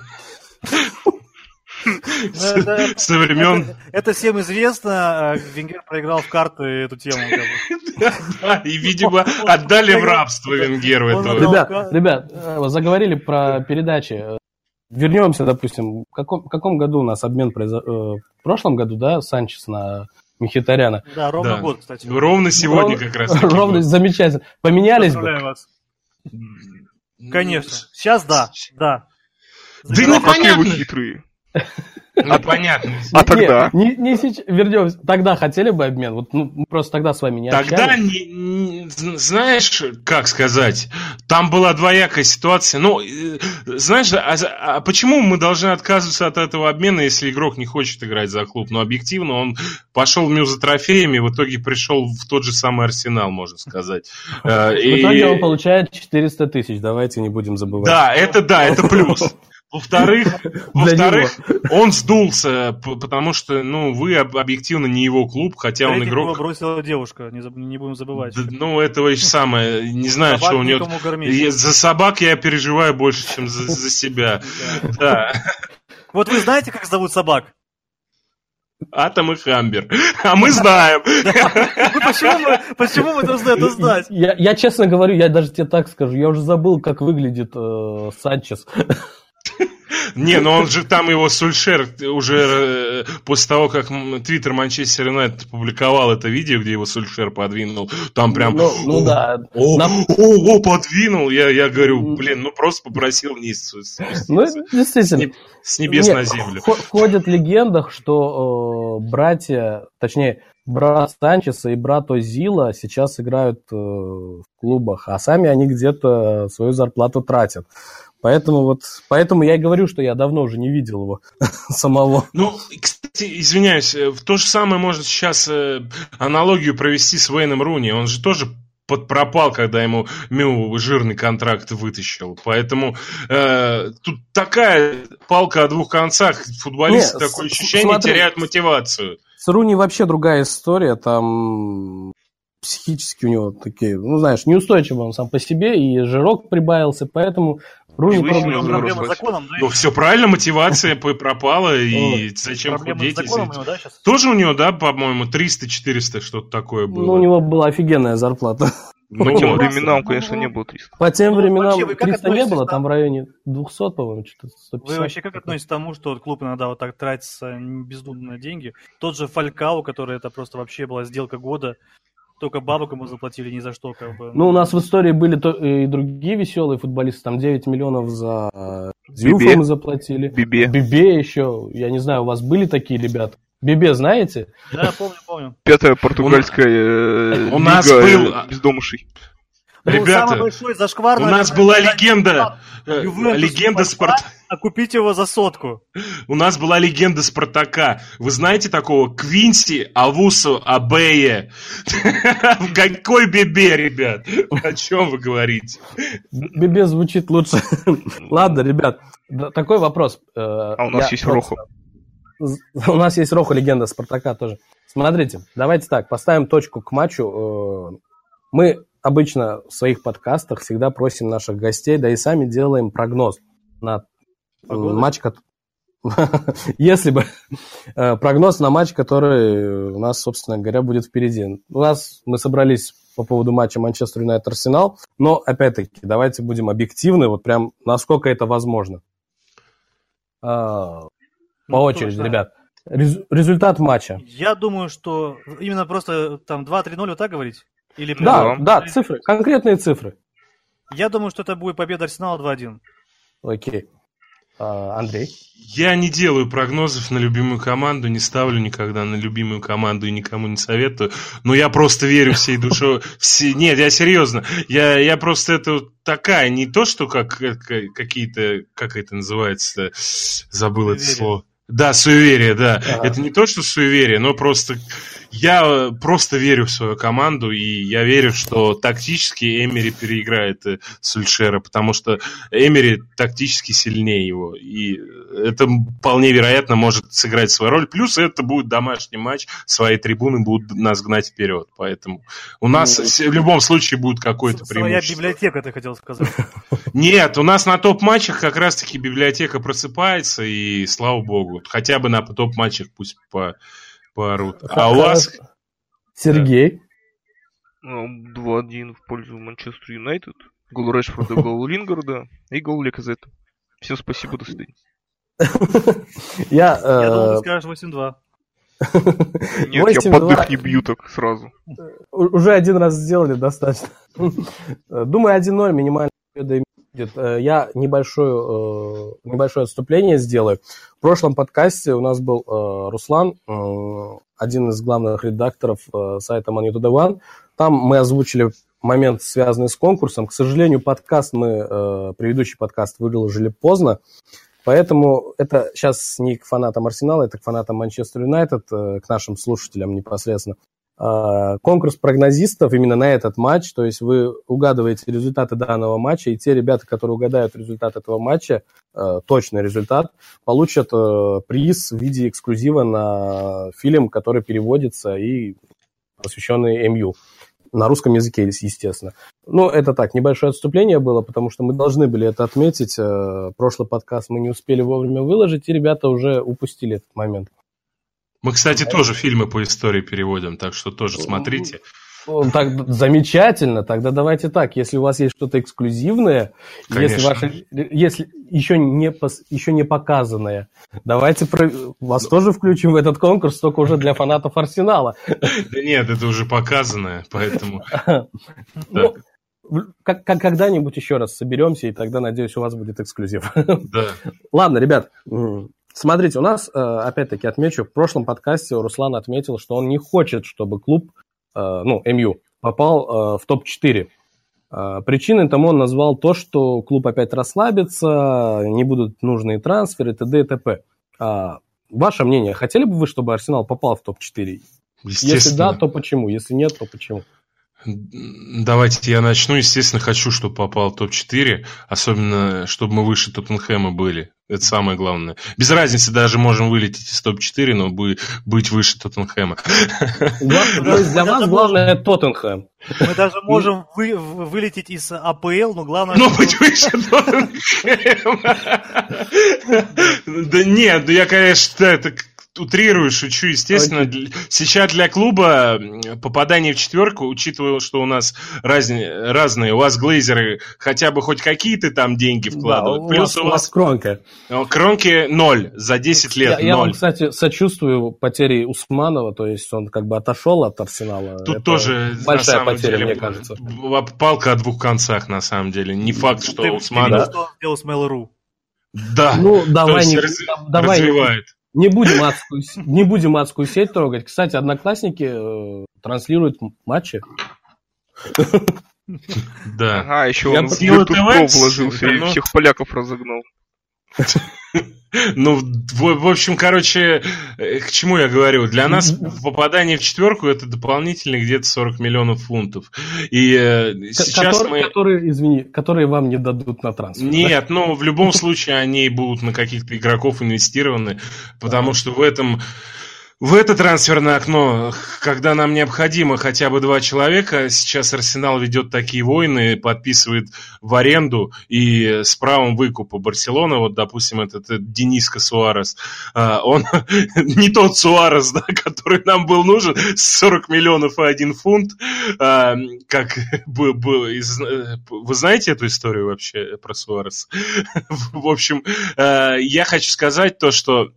это- Со времен... Это, всем известно, а Венгер проиграл в карты эту тему. Да, И, видимо, отдали в рабство Венгеру этого. Ребят, ребят, э, заговорили про передачи. вернемся, допустим, в каком, в каком году у нас обмен произошел? Э, в прошлом году, да, Санчес на Мхитаряна? Да, ровно Да. год, кстати. Ровно сегодня Ровно- как раз. Ровно, был. замечательно. Поменялись бы? Поздравляю вас. Ну, Конечно. Сейчас да, да. Да А какие вы непонятно. хитрые. Ну, понятно. А тогда? Не, не, сейчас, вернемся. Тогда хотели бы обмен? Вот, ну, мы просто тогда с вами не Тогда, общались. не- не- знаешь, как сказать, там была двоякая ситуация. Ну, э, знаешь, а, а почему мы должны отказываться от этого обмена, если игрок не хочет играть за клуб? Ну, объективно, он пошел в Мю за трофеями, в итоге пришел в тот же самый Арсенал, можно сказать. Э, В и- итоге он получает 400 тысяч, давайте не будем забывать. Да, это да, это плюс. Во-вторых, во-вторых, он сдулся, потому что, ну, вы об- объективно не его клуб, хотя он игрок. бросила девушка, не, заб- не будем забывать. Да, Ну, этого еще самое. Не знаю, Собак что у него. Я- За собак я переживаю больше, чем за, за себя. Да. Вот вы знаете, как зовут собак? Атом и Хамбер. А мы знаем. Ну, Почему мы, должны это знать? Я, я честно говорю, я даже тебе так скажу, я уже забыл, как выглядит э, Санчес. Не, но он же там его Сульшер уже э, после того, как Твиттер Манчестер Юнайтед публиковал это видео, где его Сульшер подвинул, там прям... Ну, ну «О, да. О, На- о, о, подвинул. Я, я говорю, блин, ну просто попросил вниз. Ну, действительно. С небес Нет, на землю. хо- Ходят в легендах, что э, братья, точнее, брат Санчеса и брат Озила сейчас играют э, в клубах, а сами они где-то свою зарплату тратят. Поэтому вот, поэтому я и говорю, что я давно уже не видел его самого. Ну, кстати, извиняюсь, э, то же самое можно сейчас э, аналогию провести с Уэйном Руни. Он же тоже подпропал, когда ему Мю жирный контракт вытащил. Поэтому э, тут такая палка о двух концах. Футболисты, Не, такое с- ощущение, смотри. теряют мотивацию. С Руни вообще другая история, там психически у него такие, ну знаешь, неустойчивый он сам по себе, и жирок прибавился, поэтому Руни выяснил, Проблема с законом, да? Ну, все правильно, мотивация пропала, и зачем Проблема с худеть? Тоже у него, да, по-моему, 300-400 что-то такое было? ну, у него была офигенная зарплата. Ну, По тем временам, конечно, не было 300. По тем Ну, временам вообще, вы как 300 не было, там в районе 200, по-моему, что-то 150. Вы вообще как относитесь к тому, что клуб иногда вот так тратится бездумно на деньги? Тот же Фалькау, который это просто вообще была сделка года, только бабок ему заплатили ни за что, как бы. Ну, у нас в истории были то- и другие веселые футболисты, там 9 миллионов за э. Зюфа мы заплатили. Бибе. Бибе еще, я не знаю, у вас были такие ребята? Бибе знаете? Да, помню, помню. Пятая португальская э, У нас лига был- э, бездомышей. Ну, Ребята, самый большой зашквар, У нас была легенда, э, Ювентус легенда покупать, Спарта. А купить его за сотку. У нас была легенда Спартака. Вы знаете такого Квинси Авусу Абея? Какой бебе, ребят? О чем вы говорите? Бибе звучит лучше. Ладно, ребят, такой вопрос. э, А у нас есть Рохо. У нас есть Рохо, легенда Спартака тоже. Смотрите, давайте так, поставим точку к матчу. Э, Мы обычно в своих подкастах всегда просим наших гостей, да и сами делаем прогноз на э, Погода? матч, если бы э, прогноз на матч, который у нас, собственно говоря, будет впереди. У нас мы собрались по поводу матча Манчестер Юнайтед Арсенал, но опять-таки давайте будем объективны, вот прям насколько это возможно. А, По Ну, очереди, ребят. Рез- результат матча. Я думаю, что именно просто там 2-3-0 вот так говорить? Или Да, Да. цифры, конкретные цифры. Я думаю, что это будет победа Арсенала 2-1. Окей. А, Андрей? Я не делаю прогнозов на любимую команду, не ставлю никогда на любимую команду и никому не советую. Но я просто верю всей душой. Все... Нет, я серьезно. Я, я просто это такая, не то, что как, как- какие-то, как это называется, забыл это слово. Да, суеверие, да. Ага. Это не то, что суеверие, но просто я просто верю в свою команду, и я верю, что тактически Эмери переиграет э, Сульшера, потому что Эмери тактически сильнее его, и это вполне вероятно может сыграть свою роль. Плюс это будет домашний матч, свои трибуны будут нас гнать вперед, поэтому у нас Ну, в любом случае будет какое-то Своя преимущество. библиотека, ты хотел сказать. Нет, у нас на топ-матчах как раз-таки библиотека просыпается, и слава богу, хотя бы на топ-матчах пусть по поорут. А у вас... Сергей? Ну, 2-1 в пользу Манчестер Юнайтед. Гол Решфорда, гол Лингарда и гол Леказета. Всем спасибо, до свидания. Я, Я думал, ты скажешь 8-2. Нет, я под дых не бью так сразу. Уже один раз сделали достаточно. Думаю, 1-0 минимально. Я небольшое, небольшое отступление сделаю. В прошлом подкасте у нас был Руслан, один из главных редакторов сайта Money One. Там мы озвучили момент, связанный с конкурсом. К сожалению, подкаст мы, предыдущий подкаст выложили поздно. Поэтому это сейчас не к фанатам Арсенала, это к фанатам Манчестер Юнайтед, э, к нашим слушателям непосредственно. А, конкурс прогнозистов именно на этот матч, то есть вы угадываете результаты данного матча, и те ребята, которые угадают результат этого матча, э, точный результат, получат э, приз в виде эксклюзива на фильм, который переводится и посвященный МЮ на русском языке, естественно. Ну, это так, небольшое отступление было, потому что мы должны были это отметить. Э, прошлый подкаст мы не успели вовремя выложить, и ребята уже упустили этот момент. Мы, кстати, тоже фильмы по истории переводим, так что тоже смотрите. Так, замечательно. Тогда давайте так. Если у вас есть что-то эксклюзивное, если, ваше, если еще, не, еще не показанное, давайте про, вас тоже включим в этот конкурс, только уже для фанатов Арсенала. Да нет, это уже показанное, поэтому... Ну, как, как когда-нибудь еще раз соберемся, и тогда, надеюсь, у вас будет эксклюзив. Да. Ладно, ребят, смотрите, у нас, э, опять-таки, отмечу, в прошлом подкасте Руслан отметил, что он не хочет, чтобы клуб Э, ну, МЮ, попал э, в топ-4. Э, причиной тому он назвал то, что клуб опять расслабится, не будут нужные трансферы, т.д. и т.п. А, ваше мнение, хотели бы вы, чтобы Арсенал попал в топ-4? Если да, то почему? Если нет, то почему? Давайте я начну. Естественно, хочу, чтобы попал в топ-4, особенно, чтобы мы выше Тоттенхэма были. Это самое главное. Без разницы, даже можем вылететь из топ-4, но быть выше Тоттенхэма. Для вас главное Тоттенхэм. Мы даже можем вы, вылететь из АПЛ, но главное... Ну, быть выше Тоттенхэма. Да нет, я, конечно, это утрирую, шучу, естественно. Okay. Сейчас для клуба попадание в четверку, учитывая, что у нас разные, разные, у вас глейзеры хотя бы хоть какие-то там деньги вкладывают. Да, Плюс у вас, у вас кронка. Кронки ноль за 10 лет. Я, я вам, кстати, сочувствую потере Усманова, то есть он как бы отошел от Арсенала. Тут Это тоже большая потеря, деле, мне кажется. Палка о двух концах, на самом деле. Не факт, что Ты Усманов... Ты что он сделал с Mail.ru? Да. Ну, давай, не, раз, давай, развивает. Не будем, адскую, не будем адскую сеть трогать. Кстати, одноклассники э, транслируют матчи. Да. Ага, еще он в YouTube вложился и всех поляков разогнал. Ну, в, в общем, короче, э, к чему я говорю? Для нас попадание в четверку это дополнительные где-то 40 миллионов фунтов. И э, сейчас которые, мы... Которые, извини, которые вам не дадут на трансфер. Нет, да? ну, в любом случае они будут на каких-то игроков инвестированы, потому что в этом в это трансферное окно, когда нам необходимо хотя бы два человека, сейчас Арсенал ведет такие войны, подписывает в аренду и с правом выкупа Барселона, вот, допустим, этот, этот Дениска Суарес, а, он не тот Суарес, да, который нам был нужен, 40 миллионов и один фунт, а, как вы знаете эту историю вообще про Суарес? В общем, а, я хочу сказать то, что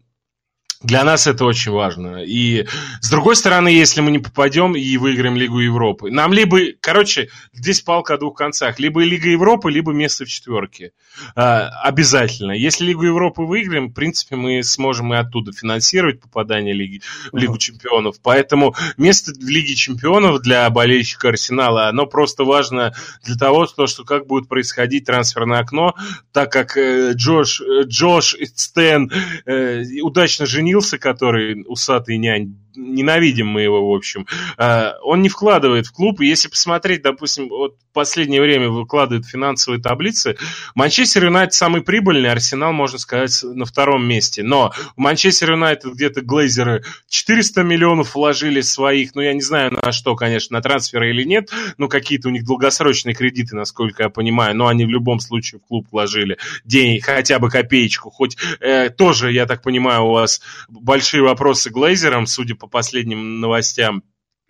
для нас это очень важно. И с другой стороны, если мы не попадем и выиграем Лигу Европы, нам либо, короче, здесь палка о двух концах, либо Лига Европы, либо место в четверке. А, обязательно. Если Лигу Европы выиграем, в принципе, мы сможем и оттуда финансировать попадание Лиги, в Лигу Чемпионов. Поэтому место в Лиге Чемпионов для болельщика Арсенала, оно просто важно для того, что, что как будет происходить трансферное окно, так как э, Джош, э, Джош Стэн э, удачно женился женился, который усатый нянь, ненавидим мы его, в общем, а, он не вкладывает в клуб. Если посмотреть, допустим, вот в последнее время выкладывает финансовые таблицы, Манчестер Юнайтед самый прибыльный, Арсенал, можно сказать, на втором месте. Но в Манчестер Юнайтед где-то глейзеры 400 миллионов вложили своих, ну, я не знаю на что, конечно, на трансферы или нет, но какие-то у них долгосрочные кредиты, насколько я понимаю, но они в любом случае в клуб вложили денег, хотя бы копеечку, хоть э, тоже, я так понимаю, у вас большие вопросы глейзерам, судя по последним новостям.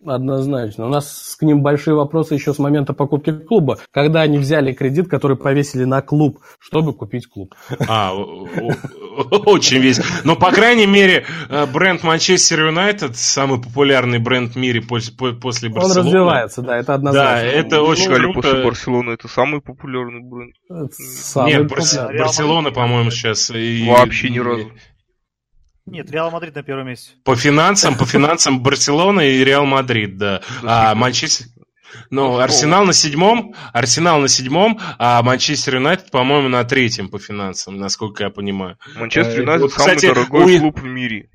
Однозначно. У нас к ним большие вопросы еще с момента покупки клуба. Когда они взяли кредит, который повесили на клуб, чтобы купить клуб. А, очень весело. Но, по крайней мере, э, бренд Манчестер Юнайтед, самый популярный бренд в мире после, после Барселоны. Он развивается, да, это однозначно. Да, это очень круто. после Барселоны это самый популярный бренд. Нет. Барселона, по-моему, сейчас... Вообще ни разу. Нет, Реал Мадрид на первом месте. По финансам, по финансам Барселона и Реал Мадрид, да. А Манчестер... Ну, Арсенал на седьмом, Арсенал на седьмом, а Манчестер Юнайтед, по-моему, на третьем по финансам, насколько я понимаю. Манчестер э, Юнайтед самый кстати, дорогой у... клуб в мире.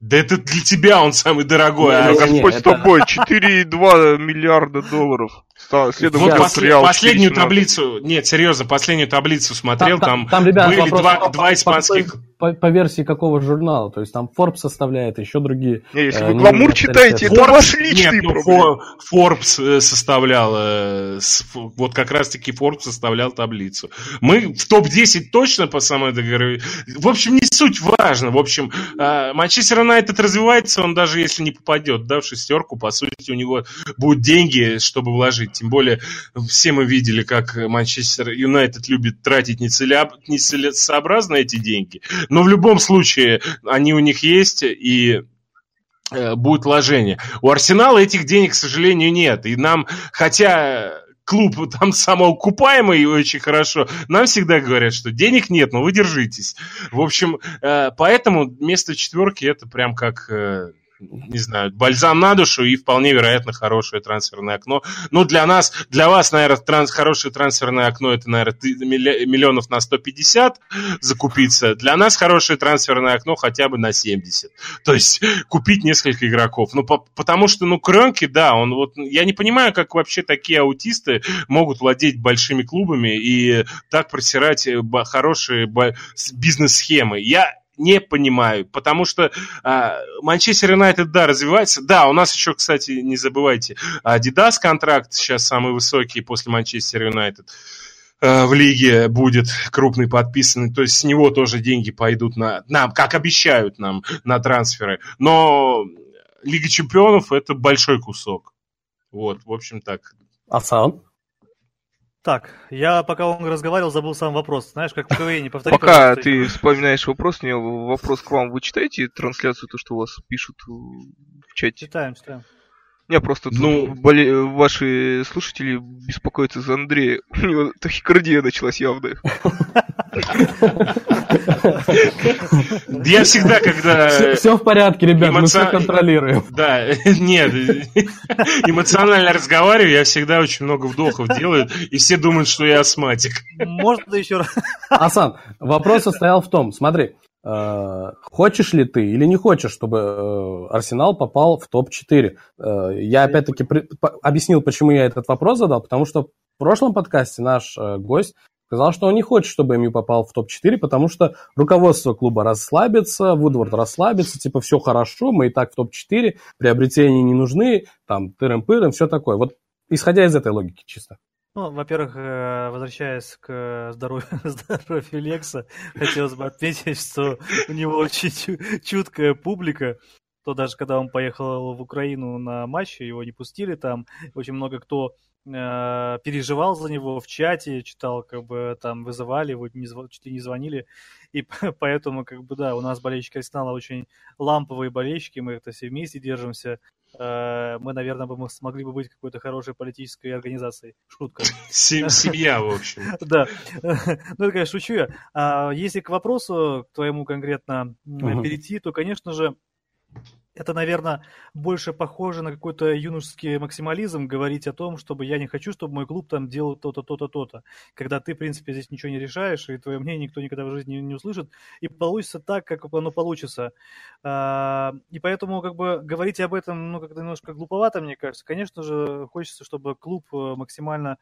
Да это для тебя он самый дорогой. Не, а не, Господь не, с тобой, это... 4,2 миллиарда долларов. Следом вот после, последнюю таблицу, нет, серьезно, последнюю таблицу смотрел, там, там, там ребят, были вопрос, два, по, два испанских... По, по, по версии какого журнала? То есть там Forbes составляет, еще другие... Не, если э, вы гламур читаете, это ваш личный нет, ну. Forbes э, составлял, э, вот как раз-таки Forbes составлял таблицу. Мы в топ-10 точно по самой договоре. В общем, не суть важно. В общем, э, Манчестер Юнайтед развивается, он даже если не попадет да, в шестерку, по сути, у него будут деньги, чтобы вложить. Тем более, все мы видели, как Манчестер Юнайтед любит тратить нецелесообразно эти деньги. Но в любом случае, они у них есть, и э, будет вложение. У Арсенала этих денег, к сожалению, нет. И нам, хотя клуб там самоокупаемый и очень хорошо, нам всегда говорят, что денег нет, но вы держитесь. В общем, э, поэтому место четверки это прям как э, не знаю, бальзам на душу и вполне вероятно хорошее трансферное окно. Ну, для нас, для вас, наверное, транс, хорошее трансферное окно это, наверное, миллионов на 150 закупиться. Для нас хорошее трансферное окно хотя бы на 70. То есть купить несколько игроков. Ну, по, потому что, ну, Кренки, да, он вот, я не понимаю, как вообще такие аутисты могут владеть большими клубами и так просирать э, хорошие бизнес-схемы. Я не понимаю, потому что а, Манчестер Юнайтед, да, развивается. Да, у нас еще, кстати, не забывайте, Adidas контракт сейчас самый высокий после Манчестер Юнайтед а, в лиге будет крупный подписанный, то есть с него тоже деньги пойдут на, нам, как обещают нам, на трансферы. Но Лига Чемпионов это большой кусок. Вот, в общем так. А сам? Так, я пока он разговаривал, забыл сам вопрос. Знаешь, как в КВН, повтори. Пока ты вспоминаешь вопрос, у меня вопрос к вам. Вы читаете трансляцию, то, что у вас пишут в чате? Читаем, читаем. Не, просто ну, боле... ваши слушатели беспокоятся за Андрея. У него тахикардия началась явно. Я всегда, когда... Все в порядке, ребят, мы все контролируем. Да, нет, эмоционально разговариваю, я всегда очень много вдохов делаю, и все думают, что я астматик. Можно еще раз? Асан, вопрос состоял в том, смотри, хочешь ли ты или не хочешь, чтобы э, Арсенал попал в топ-4? Э, я опять-таки объяснил, почему я этот вопрос задал, потому что в прошлом подкасте наш гость сказал, что он не хочет, чтобы МЮ попал в топ-4, потому что руководство клуба расслабится, Вудворд расслабится, типа все хорошо, мы и так в топ-4, приобретения не нужны, там тырым-пырым, все такое. Вот исходя из этой логики чисто. Ну, во-первых, э, возвращаясь к здоровью, здоровью Лекса, хотелось бы отметить, что у него очень чуткая публика, то даже когда он поехал в Украину на матч, его не пустили там, очень много кто э, переживал за него в чате, читал, как бы там вызывали его, не, чуть ли не звонили, и поэтому, как бы, да, у нас болельщики Арсенала очень ламповые болельщики, мы это все вместе держимся, Э, мы, наверное, бы смогли бы быть какой-то хорошей политической организацией. Шутка. Семья, в общем. Да. Ну, это, конечно, шучу я. А если к вопросу, к твоему конкретно перейти, то, конечно же, это, наверное, больше похоже на какой-то юношеский максимализм говорить о том, чтобы я не хочу, чтобы мой клуб там делал то-то, то-то, то-то. Когда ты, в принципе, здесь ничего не решаешь, и твое мнение никто никогда в жизни не, услышит, и получится так, как оно получится. А, и поэтому, как бы, говорить об этом, ну, как-то немножко глуповато, мне кажется. Конечно же, хочется, чтобы клуб э, максимально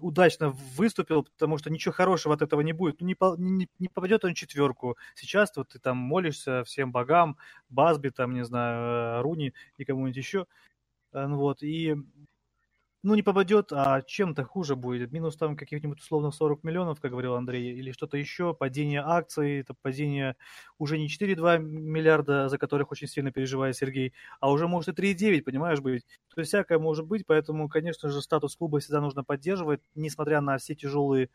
удачно выступил, потому что ничего хорошего от этого не будет. Ну, не, не, не попадет он четверку. Сейчас вот ты там молишься всем богам, Базби, там, не знаю, э, Руни и кому-нибудь еще. Э, ну, вот, и ну, не попадет, а чем-то хуже будет. Минус там каких-нибудь условно 40 миллионов, как говорил Андрей, или что-то еще, падение акций, это падение уже не 4,2 миллиарда, за которых очень сильно переживает Сергей, а уже может и 3,9, понимаешь, быть. То есть всякое может быть, поэтому, конечно же, статус клуба всегда нужно поддерживать, несмотря на все тяжелые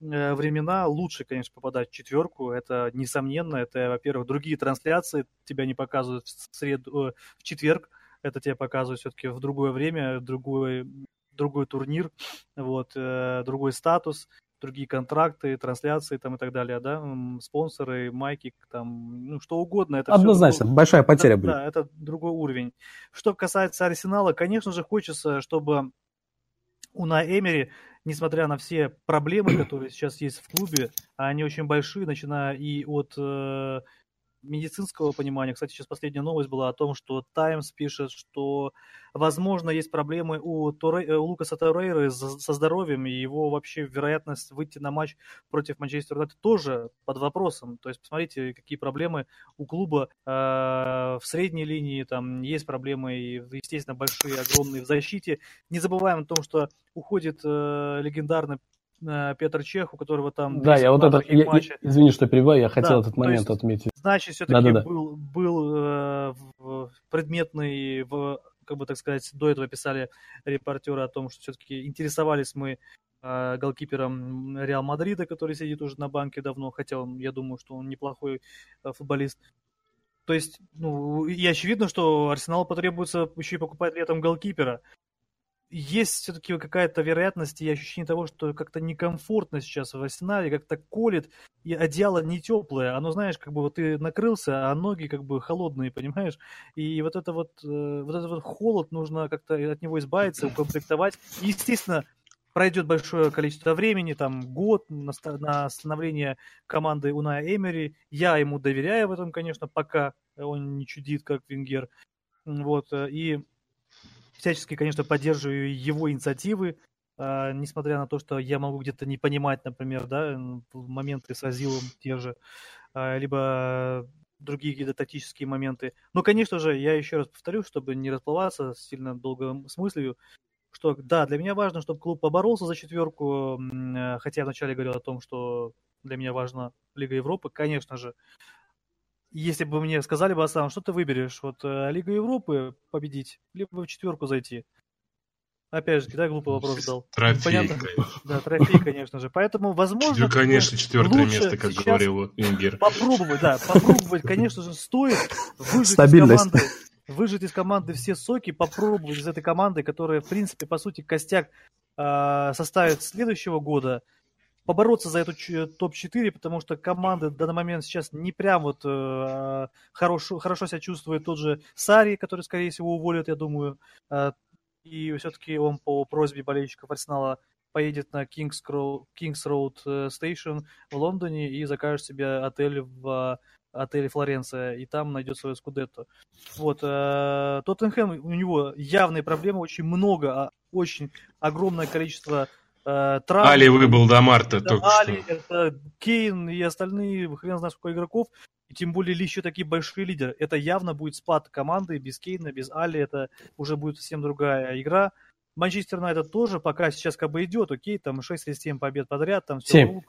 э, времена, лучше, конечно, попадать в четверку, это несомненно, это, во-первых, другие трансляции тебя не показывают в среду, э, в четверг, это тебе показывают все-таки в другое время, другой, другой турнир, вот, э, другой статус, другие контракты, трансляции там и так далее, да, спонсоры, майки, там, ну, что угодно. Это Однозначно, все, большая потеря это, будет. Да, это другой уровень. Что касается Арсенала, конечно же, хочется, чтобы у На Эмери, несмотря на все проблемы, которые сейчас есть в клубе, а они очень большие, начиная и от э, медицинского понимания. Кстати, сейчас последняя новость была о том, что Times пишет, что, возможно, есть проблемы у, Торе... Э, у Лукаса Торейры со здоровьем, и его вообще вероятность выйти на матч против Манчестер Юнайтед тоже под вопросом. То есть, посмотрите, какие проблемы у клуба э, в средней линии, там есть проблемы, естественно, большие, огромные в защите. Не забываем о том, что уходит э, легендарный Петр Чех, у которого там... Да, я вот это, я, извини, что перебиваю, я хотел да, этот момент есть, отметить. Значит, все-таки да, да, был, был э, предметный, в, как бы так сказать, до этого писали репортеры о том, что все-таки интересовались мы э, голкипером Реал Мадрида, который сидит уже на банке давно, хотя он, я думаю, что он неплохой э, футболист. То есть, ну, и очевидно, что Арсенал потребуется еще и покупать летом голкипера есть все-таки какая-то вероятность и ощущение того, что как-то некомфортно сейчас в Арсенале, как-то колет, и одеяло не теплое. Оно, знаешь, как бы вот ты накрылся, а ноги как бы холодные, понимаешь? И вот это вот, э, вот этот вот холод, нужно как-то от него избавиться, укомплектовать. Естественно, пройдет большое количество времени, там год на, на становление команды Уная Эмери. Я ему доверяю в этом, конечно, пока он не чудит, как Венгер. Вот, э, и всячески, конечно, поддерживаю его инициативы, э, несмотря на то, что я могу где-то не понимать, например, да, моменты с Азилом те же, э, либо другие какие-то тактические моменты. Но, конечно же, я еще раз повторю, чтобы не расплываться сильно долго с мыслью, что да, для меня важно, чтобы клуб поборолся за четверку, э, хотя я вначале говорил о том, что для меня важна Лига Европы, конечно же, если бы мне сказали бы, Асан, что ты выберешь, вот э, Лига Европы победить, либо в четверку зайти? Опять же, да, глупый вопрос дал. Трофей, Понятно? конечно. Да, трофей, конечно же. Поэтому, возможно... Ну, конечно, четвертое место, как говорил Ингер. Попробовать, да, попробовать, конечно же, стоит выжить Стабильность. из команды, выжить из команды все соки, попробовать из этой команды, которая, в принципе, по сути, костяк э, составит следующего года, побороться за эту топ-4, потому что команда в данный момент сейчас не прям вот э, хорошо, хорошо себя чувствует. Тот же Сари, который, скорее всего, уволят, я думаю. Э, и все-таки он по просьбе болельщиков Арсенала поедет на Kings, Road, Kings Road э, Station в Лондоне и закажет себе отель в отеле Флоренция, и там найдет свое скудетто. Вот. Э, Тоттенхэм, у него явные проблемы, очень много, а очень огромное количество э, Трамп, Али выбыл до марта это только Али, что. Это Кейн и остальные, хрен знает сколько игроков. И тем более еще такие большие лидеры. Это явно будет спад команды без Кейна, без Али. Это уже будет совсем другая игра. Манчестер Юнайтед тоже пока сейчас как бы идет, окей, там 6 или 7 побед подряд, там все 7.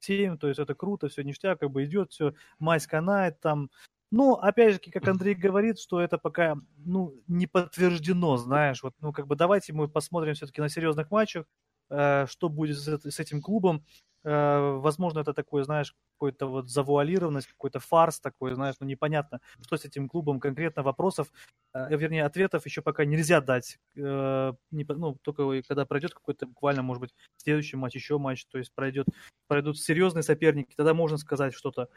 7, то есть это круто, все ништяк, как бы идет, все, мазь канает, там но, опять же, как Андрей говорит, что это пока, ну, не подтверждено, знаешь, вот, ну, как бы давайте мы посмотрим все-таки на серьезных матчах, Э, что будет с этим клубом. Э, возможно, это такое, знаешь, какой-то вот завуалированность, какой-то фарс такой, знаешь, ну непонятно, что с этим клубом конкретно вопросов, э, вернее, ответов еще пока нельзя дать. Ну, только когда пройдет какой-то буквально, может быть, следующий матч, еще матч, то есть пройдет, пройдут серьезные соперники, тогда можно сказать что-то.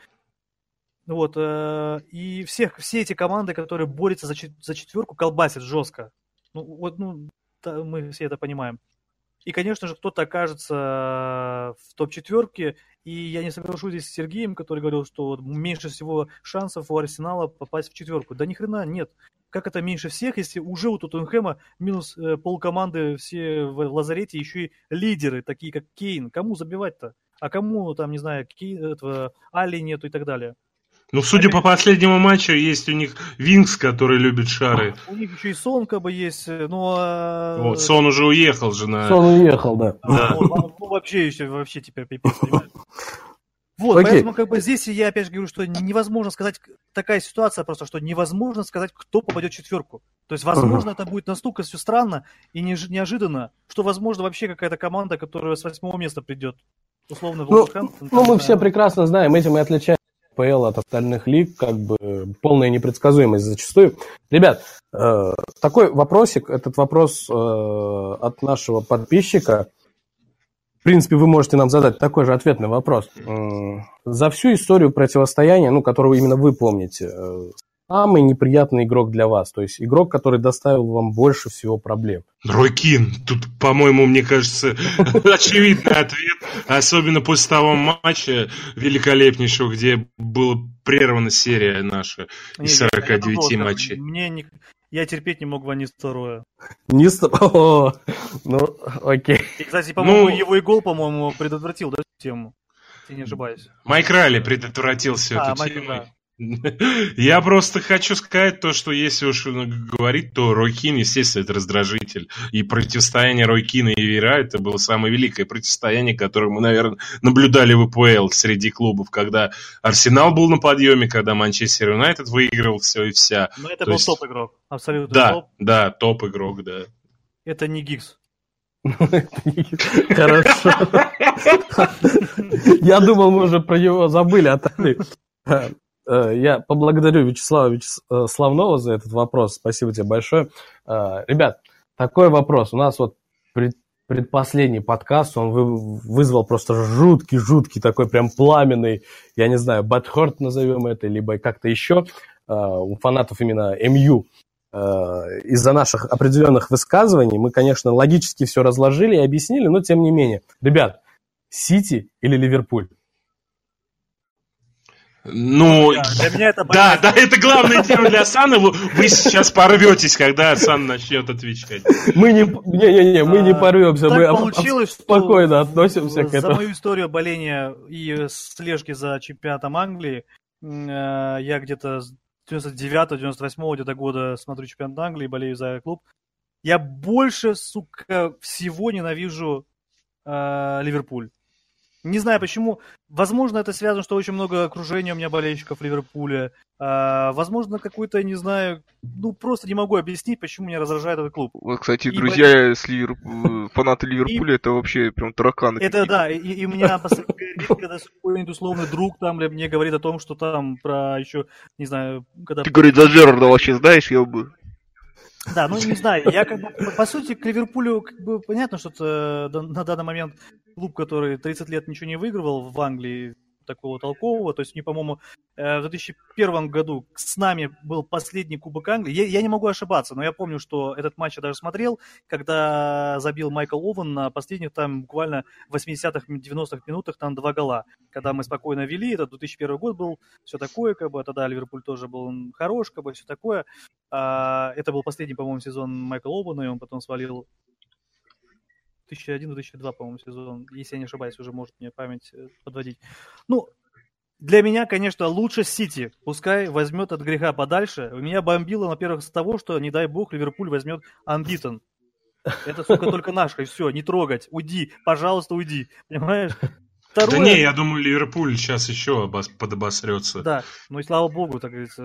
Вот, и всех, все эти команды, которые борются за, за четверку, колбасят жестко. Ну, вот, ну, мы все это понимаем. И, конечно же, кто-то окажется в топ-четверке. И я не соглашусь здесь с Сергеем, который говорил, что меньше всего шансов у Арсенала попасть в четверку. Да ни хрена нет. Как это меньше всех, если уже у Тоттенхэма минус э, полкоманды все в лазарете, еще и лидеры, такие как Кейн. Кому забивать-то? А кому, там, не знаю, Кейн, этого, Али нету и так далее. Ну, судя по последнему матчу, есть у них Винкс, который любит шары. У них еще и Сон как бы есть, ну... А... Вот, Сон уже уехал же на... Сон уехал, да. да. Ну, вообще еще, вообще теперь пипец, Вот, Окей. поэтому как бы здесь я опять же говорю, что невозможно сказать, такая ситуация просто, что невозможно сказать, кто попадет в четверку. То есть, возможно, это будет настолько все странно и неожиданно, что, возможно, вообще какая-то команда, которая с восьмого места придет. Условно, ну, ну, мы все прекрасно знаем, этим и отличаем ПЛ от остальных лиг, как бы полная непредсказуемость зачастую. Ребят, э, такой вопросик, этот вопрос э, от нашего подписчика. В принципе, вы можете нам задать такой же ответный вопрос. Э, за всю историю противостояния, ну, которую именно вы помните, самый неприятный игрок для вас? То есть игрок, который доставил вам больше всего проблем? Рой Кин. Тут, по-моему, мне кажется, очевидный ответ. Особенно после того матча великолепнейшего, где была прервана серия наша из 49 матчей. Мне не... Я терпеть не мог Ванис второе. Не О, ну, окей. И, кстати, по-моему, ну... его и гол, по-моему, предотвратил, да, тему? Если не ошибаюсь. Майк Ралли предотвратил всю а, эту Майк, тему. Да. Я просто хочу сказать то, что если уж говорить, то Ройкин, естественно, это раздражитель. И противостояние Ройкина и Вера это было самое великое противостояние, которое мы, наверное, наблюдали в ИПЛ среди клубов, когда Арсенал был на подъеме, когда Манчестер Юнайтед выигрывал все и вся. Но это то был есть... топ-игрок, абсолютно да, топ. Да, топ-игрок, да. Это не Гиггс. Хорошо. Я думал, мы уже про него забыли, а Э, я поблагодарю Вячеслава Вячеславнова за этот вопрос. Спасибо тебе большое. Э, ребят, такой вопрос. У нас вот пред, предпоследний подкаст, он вызвал просто жуткий-жуткий такой прям пламенный, я не знаю, бэтхорт назовем это, либо как-то еще э, у фанатов именно МЮ. Из-за наших определенных высказываний мы, конечно, логически все разложили и объяснили, но тем не менее. Ребят, Сити или Ливерпуль? Ну, для меня это да, да, это главная тема для Сана. Вы, вы сейчас порветесь, когда Сан начнет отвечать. Мы не, не, не, не мы не а, порвемся, так мы получилось, спокойно относимся к этому. За мою историю боления и слежки за чемпионатом Англии, э, я где-то с 99-98 где-то года смотрю чемпионат Англии, болею за клуб. Я больше, сука, всего ненавижу э, Ливерпуль. Не знаю почему. Возможно, это связано, что очень много окружения у меня болельщиков Ливерпуля. А, возможно, какой-то, не знаю, ну просто не могу объяснить, почему меня раздражает этот клуб. Вот, кстати, и друзья боль... с Ливер... Э, фанаты Ливерпуля, и... это вообще прям тараканы. Это да, и, и у меня когда какой-нибудь условный друг там мне говорит о том, что там про еще, не знаю, когда... Ты, говорит, за Джерарда вообще знаешь, я бы... Да, ну не знаю, я как бы, по сути, к Ливерпулю, как бы, понятно, что это на данный момент клуб, который 30 лет ничего не выигрывал в Англии, такого толкового. То есть, мне, по-моему, э, в 2001 году с нами был последний Кубок Англии. Я, я не могу ошибаться, но я помню, что этот матч я даже смотрел, когда забил Майкл Овен на последних там буквально 80-х, 90-х минутах там два гола. Когда мы спокойно вели, это 2001 год был, все такое, как бы, тогда Ливерпуль тоже был хорош, как бы, все такое. А, это был последний, по-моему, сезон Майкла Овена, и он потом свалил 2001-2002, по-моему, сезон, если я не ошибаюсь, уже может мне память э, подводить. Ну, для меня, конечно, лучше Сити. Пускай возьмет от греха подальше. У меня бомбило, во-первых, с того, что, не дай бог, Ливерпуль возьмет Анбитон. Это, сука, только и все, не трогать, уйди, пожалуйста, уйди, понимаешь? Второе... Да не, я думаю, Ливерпуль сейчас еще обос... подобосрется. Да, ну и слава богу, так говорится.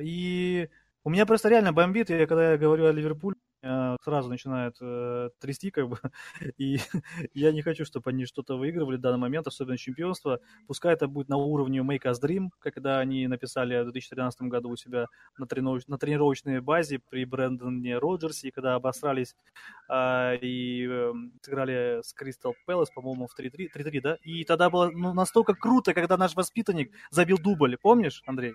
И у меня просто реально бомбит, и когда я говорю о Ливерпуле, сразу начинает э, трясти, как бы, и я не хочу, чтобы они что-то выигрывали в данный момент, особенно чемпионство. Пускай это будет на уровне Make Us Dream, когда они написали в 2013 году у себя на, тренировоч... на тренировочной базе при Брэндоне Роджерсе, когда обосрались э, и э, сыграли с Кристал Пэлас, по-моему, в 3-3, 3-3, да? И тогда было ну, настолько круто, когда наш воспитанник забил дубль, помнишь, Андрей?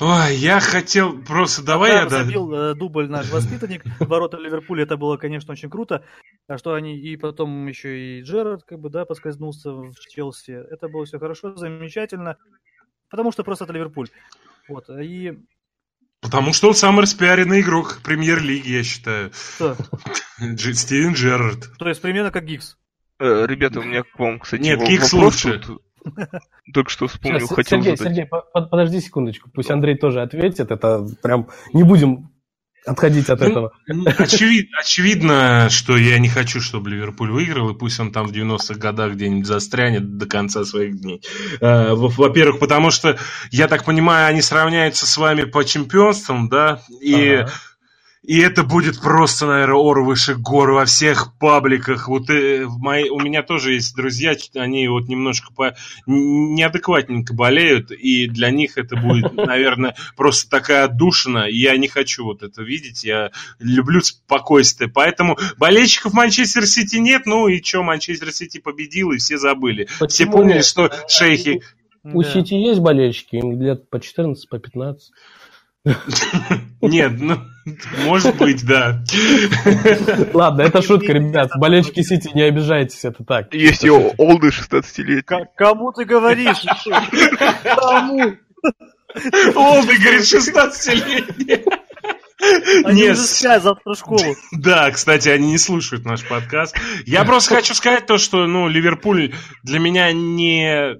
Ой, я хотел просто давай я забил э, дубль наш воспитанник ворота Ливерпуля, это было, конечно, очень круто. А что они и потом еще и Джерард как бы да поскользнулся в Челси, это было все хорошо, замечательно, потому что просто это Ливерпуль. Вот и Потому что он самый распиаренный игрок премьер-лиги, я считаю. Кто? Стивен Джерард. То есть примерно как Гикс. Э, ребята, у меня к вам, кстати, Нет, Гикс лучше. Только что вспомнил, Сейчас, хотел Сергей, задать. Сергей, по- по- подожди секундочку. Пусть Андрей тоже ответит. Это прям не будем отходить от Ну, этого. Очевид- очевидно, что я не хочу, чтобы Ливерпуль выиграл, и пусть он там в 90-х годах где-нибудь застрянет до конца своих дней. Э, во- Во-первых, потому что, я так понимаю, они сравняются с вами по чемпионствам, да, и... Ага. И это будет просто, наверное, ор выше гор во всех пабликах. Вот э, в моей, у меня тоже есть друзья, они вот немножко по, неадекватненько болеют, и для них это будет, наверное, просто такая отдушина. Я не хочу вот это видеть. Я люблю спокойствие. Поэтому болельщиков Манчестер Сити нет. Ну и что, Манчестер Сити победил, и все забыли. Все Почему помнили, нет? что шейхи... У Да. Сити есть болельщики, им лет по 14, по 15. Нет, ну, может быть, да. Ладно, это шутка, ребят. Болельщики Сити, не обижайтесь, это так. Есть и о- олды 16-летние. К- Кому ты говоришь? Кому? Олды, говорит, 16-летний. Они Нет, уже спят завтра в школу. Да, кстати, они не слушают наш подкаст. Я просто хочу сказать то, что, ну, Ливерпуль для меня не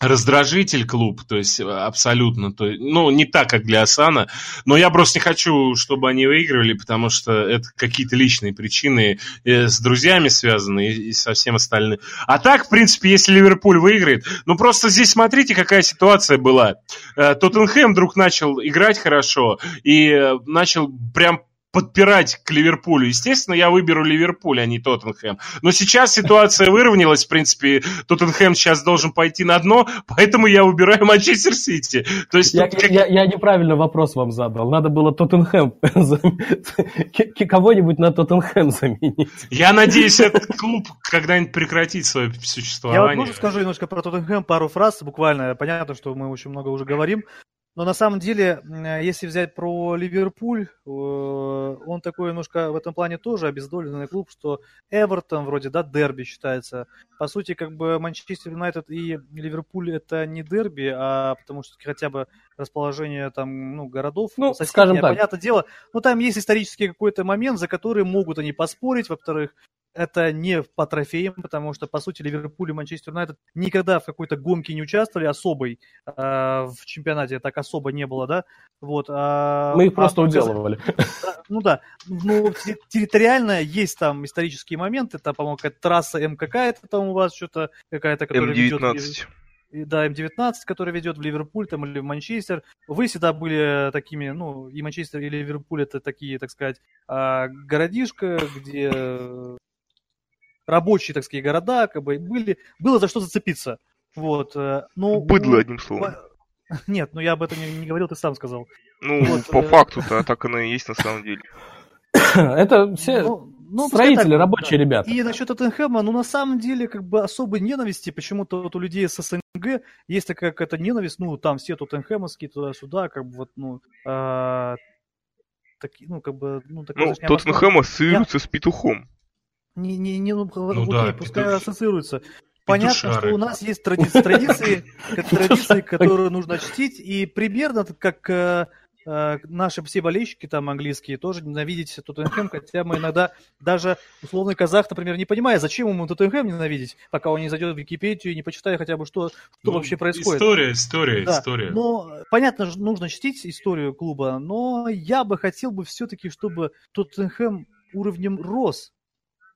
раздражитель клуб, то есть э, абсолютно, то, есть, ну, не так, как для Асана, но я просто не хочу, чтобы они выигрывали, потому что это какие-то личные причины э, с друзьями связаны и, и со всем остальным. А так, в принципе, если Ливерпуль выиграет, ну, просто здесь смотрите, какая ситуация была. Э, Тоттенхэм вдруг начал играть хорошо и начал прям подпирать к Ливерпулю. Естественно, я выберу Ливерпуль, а не Тоттенхэм. Но сейчас ситуация выровнялась, в принципе, Тоттенхэм сейчас должен пойти на дно, поэтому я выбираю Манчестер Сити. То есть Я, тут как- я- я неправильно вопрос вам задал. Надо было Тоттенхэм кого-нибудь на Тоттенхэм заменить. я надеюсь, этот клуб когда-нибудь прекратит свое Я вот существование. скажу немножко про Тоттенхэм, пару фраз буквально. Понятно, что мы очень много уже говорим. Но на самом деле, м, если взять про Ливерпуль, э, он такой немножко в этом плане тоже обездоленный клуб, что Эвертон вроде, да, дерби считается. По сути, как бы Манчестер Юнайтед и Ливерпуль это не дерби, а потому что хотя бы расположение там, ну, городов. Ну, соседнее, скажем так. Понятное дело, но там есть исторический какой-то момент, за который могут они поспорить. Во-вторых, это не по трофеям, потому что, по сути, Ливерпуль и Манчестер Юнайтед никогда в какой-то гонке не участвовали особой э, в чемпионате, так особо не было, да? Вот, а- Мы их а просто за- уделывали. Ну да, ну терри- территориально есть там исторические моменты, там, по-моему, какая-то трасса М какая-то там у вас что-то, какая-то, которая ведет... в- М19. и, Да, М19, который ведет в Ливерпуль там, или в Манчестер. Вы всегда были такими, ну, и Манчестер, и Ливерпуль это такие, так сказать, а, городишко, где э, рабочие, так сказать, города, как бы были, было за что зацепиться. Вот. э, Но Быдло, у- одним словом. Нет, ну я об этом не, не говорил, ты сам сказал. Ну, Вот, по э, факту-то так оно и есть на самом деле. Это все Ну, ну, строители, так, рабочие да. ребята. И насчет Тоттенхэма, ну, на самом деле, как бы особой ненависти, почему-то вот у людей с СНГ есть такая какая-то ненависть, ну, там все тоттенхэмовские туда-сюда, как бы вот, ну, а, таки, ну, как бы, ну, такая, Ну, знаешь, не Тоттенхэм ассоциируется с петухом. Не, не, не, ну, окей, да, пускай петух- ассоциируется. Понятно, петушары. что у нас есть тради- традиции, традиции, которые нужно чтить, и примерно как э, э, наши все болельщики там английские тоже ненавидеть Тоттенхэм, хотя мы иногда даже условный казах, например, не понимая, зачем ему Тоттенхэм ненавидеть, пока он не зайдет в Википедию и не почитает хотя бы, что, что Ну, вообще происходит. История, история, Да, история. Но понятно, что нужно чтить историю клуба, но я бы хотел бы все-таки, чтобы Тоттенхэм уровнем рос.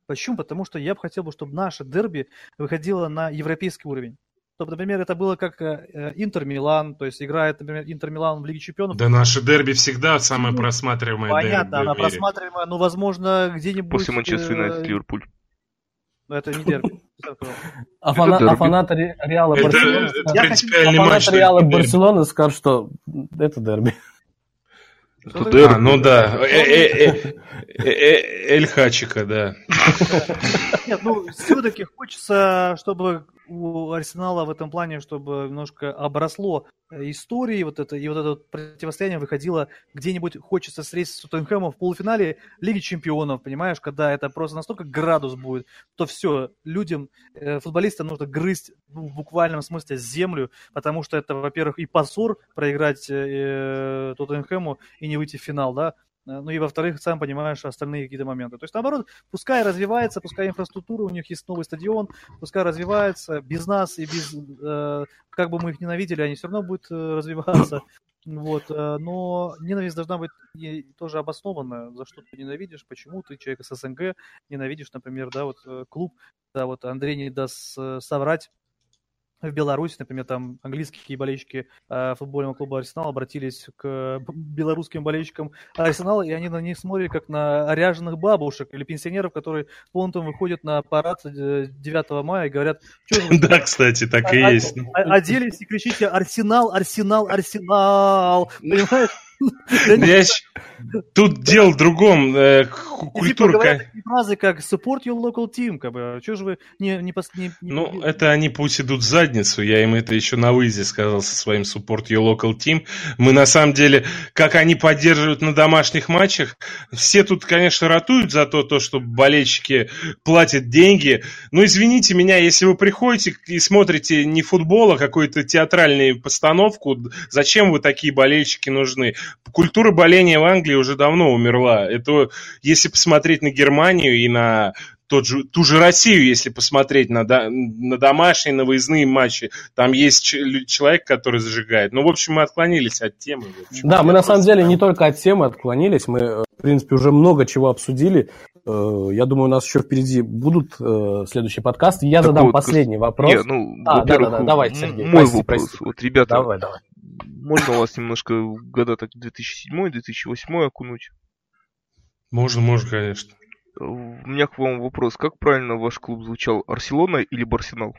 Почему? Потому что я бы хотел бы, чтобы наше дерби выходило на европейский уровень. Чтобы, например, это было как э, э, Интер Милан, то есть играет, например, Интер Милан в Лиге Чемпионов. Да наше дерби всегда самое Ну, просматриваемое Понятно, дерби она в мире. просматриваемая, но, возможно, где-нибудь... После Манчестер э, Юнайтед Ливерпуль. Это не дерби. А, фана- а фанаты Ре- Реала Это, принципиальный а матч. фанаты Реала дерби. Барселоны скажут, что это дерби. Это дерби. А, ну да. Э, э, Эль Хачика, да. Нет, ну, все-таки хочется, чтобы у Арсенала в этом плане, чтобы немножко обросло историей вот это, и вот это противостояние выходило где-нибудь, хочется встретиться с Тоттенхэмом в полуфинале Лиги Чемпионов, понимаешь, когда это просто настолько градус будет, то все, людям, э, футболистам нужно грызть ну, в буквальном смысле землю, потому что это, во-первых, и позор проиграть э, Тоттенхэму и не выйти в финал, да, ну и во-вторых, сам понимаешь остальные какие-то моменты. То есть, наоборот, пускай развивается, пускай инфраструктура, у них есть новый стадион, пускай развивается, без нас и без, э, как бы мы их ненавидели, они все равно будут э, развиваться. Вот, э, но ненависть должна быть тоже обоснованная, за что ты ненавидишь, почему ты человек с СНГ ненавидишь, например, да, вот э, клуб, да, вот Андрей не даст э, соврать, в Беларуси, например, там английские болельщики э, футбольного клуба Арсенал обратились к белорусским болельщикам Арсенала, и они на них смотрят как на ряженых бабушек или пенсионеров, которые понтом выходят на парад 9 мая и говорят, что вы... Да, кстати, так и есть. Оделись и кричите «Арсенал, Арсенал, Арсенал!» Понимаешь? Тут дело в другом. Э, культура... фразы, как support your local team, как бы, что же вы не... не, не ну, это они пусть идут в задницу, я им это еще на выезде сказал со своим support your local team. Мы на самом деле, как они поддерживают на домашних матчах, все тут, конечно, ратуют за то, то что болельщики платят деньги. Но извините меня, если вы приходите и смотрите не футбол, а какую-то театральную постановку, зачем вы такие болельщики нужны? Культура боления в Англии уже давно умерла. Это если посмотреть на Германию и на тот же, ту же Россию, если посмотреть на, на домашние, на выездные матчи, там есть человек, который зажигает. Ну, в общем, мы отклонились от темы. Общем, да, мы на самом деле не только от темы отклонились, мы, э, в принципе, уже много чего обсудили. Э, я думаю, у нас еще впереди будут э, следующие подкасты. Я так задам вот, последний вопрос. Нет, ну, а, да, да, да, давай, Сергей. Мой прости, вопрос. Прости. Вот, ребята, давай, давай. Можно у вас немножко года так 2007-2008 окунуть? Можно, можно, конечно. У меня к вам вопрос. Как правильно ваш клуб звучал? Арселона или Барсенал?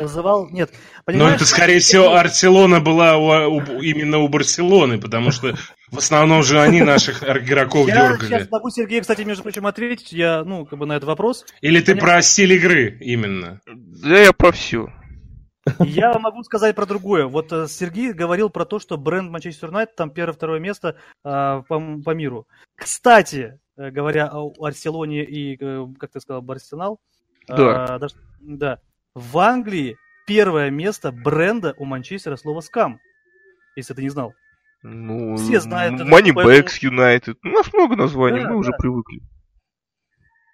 Называл, нет. Но это, скорее всего, Арселона была у, у, именно у Барселоны, потому что в основном же они наших игроков я дергали. Я сейчас могу Сергей, кстати, между прочим, ответить, я, ну, как бы на этот вопрос. Или ты Понятно? про стиль игры именно? Да я про все. Я могу сказать про другое. Вот э, Сергей говорил про то, что бренд Манчестер Юнайтед там первое-второе место а, по, по миру. Кстати, э, говоря о Арселоне и, э, как ты сказал, Барселонал, да. А, да, в Англии первое место бренда у Манчестера слово скам, если ты не знал. Ну, Все знают. Moneybacks United. У нас много названий, да, мы да. уже привыкли.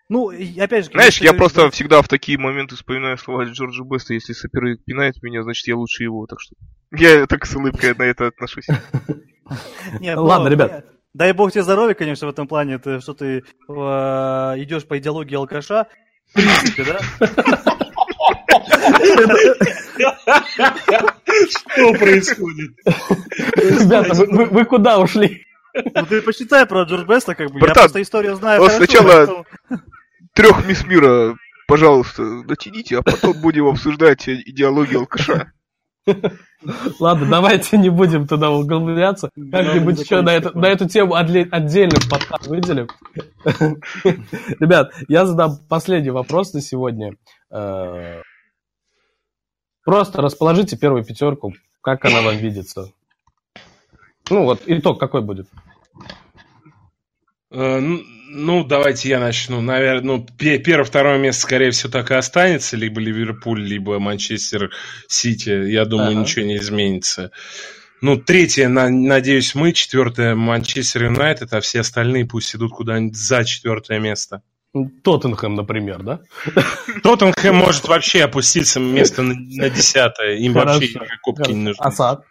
Ну, опять же... Знаешь, я просто да. всегда в такие моменты вспоминаю слова Джорджа Беста. Если соперник пинает меня, значит, я лучше его. Так что я так с улыбкой на это отношусь. Ладно, ребят. Дай бог тебе здоровья, конечно, в этом плане, что ты а, идешь по идеологии алкаша. В принципе, да? Что происходит? Ребята, вы куда ушли? Ну ты посчитай про Джордж Беста, как бы. Братан, я просто историю знаю. Вот сначала поэтому... трех мисс мира, пожалуйста, дотяните, а потом будем обсуждать идеологию алкаша. Ладно, давайте не будем туда углубляться. Как-нибудь еще на эту, на эту тему отдельно подкаст выделим. Ребят, я задам последний вопрос на сегодня. Э, просто расположите первую пятерку, как она вам видится. Ну вот, итог какой будет? Ну, давайте я начну. Наверное, ну, первое, второе место, скорее всего, так и останется. Либо Ливерпуль, либо Манчестер Сити. Я думаю, ага. ничего не изменится. Ну, третье, надеюсь, мы. Четвертое, Манчестер Юнайтед. А все остальные пусть идут куда-нибудь за четвертое место. Тоттенхэм, например, да? Тоттенхэм может вообще опуститься место на десятое. Им вообще кубки не нужны. Асад?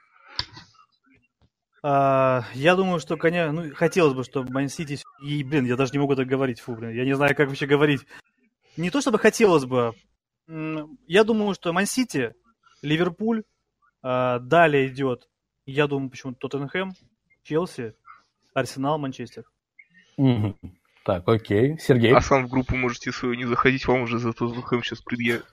А, я думаю, что, конечно, ну, хотелось бы, чтобы Ман Сити... И, блин, я даже не могу так говорить, фу, блин, я не знаю, как вообще говорить. Не то, чтобы хотелось бы. Я думаю, что Ман Сити, Ливерпуль, а, далее идет, я думаю, почему-то Тоттенхэм, Челси, Арсенал, Манчестер. Так, окей. Сергей? А сам в группу можете свою не заходить, вам уже за Тоттенхэм сейчас предъявят.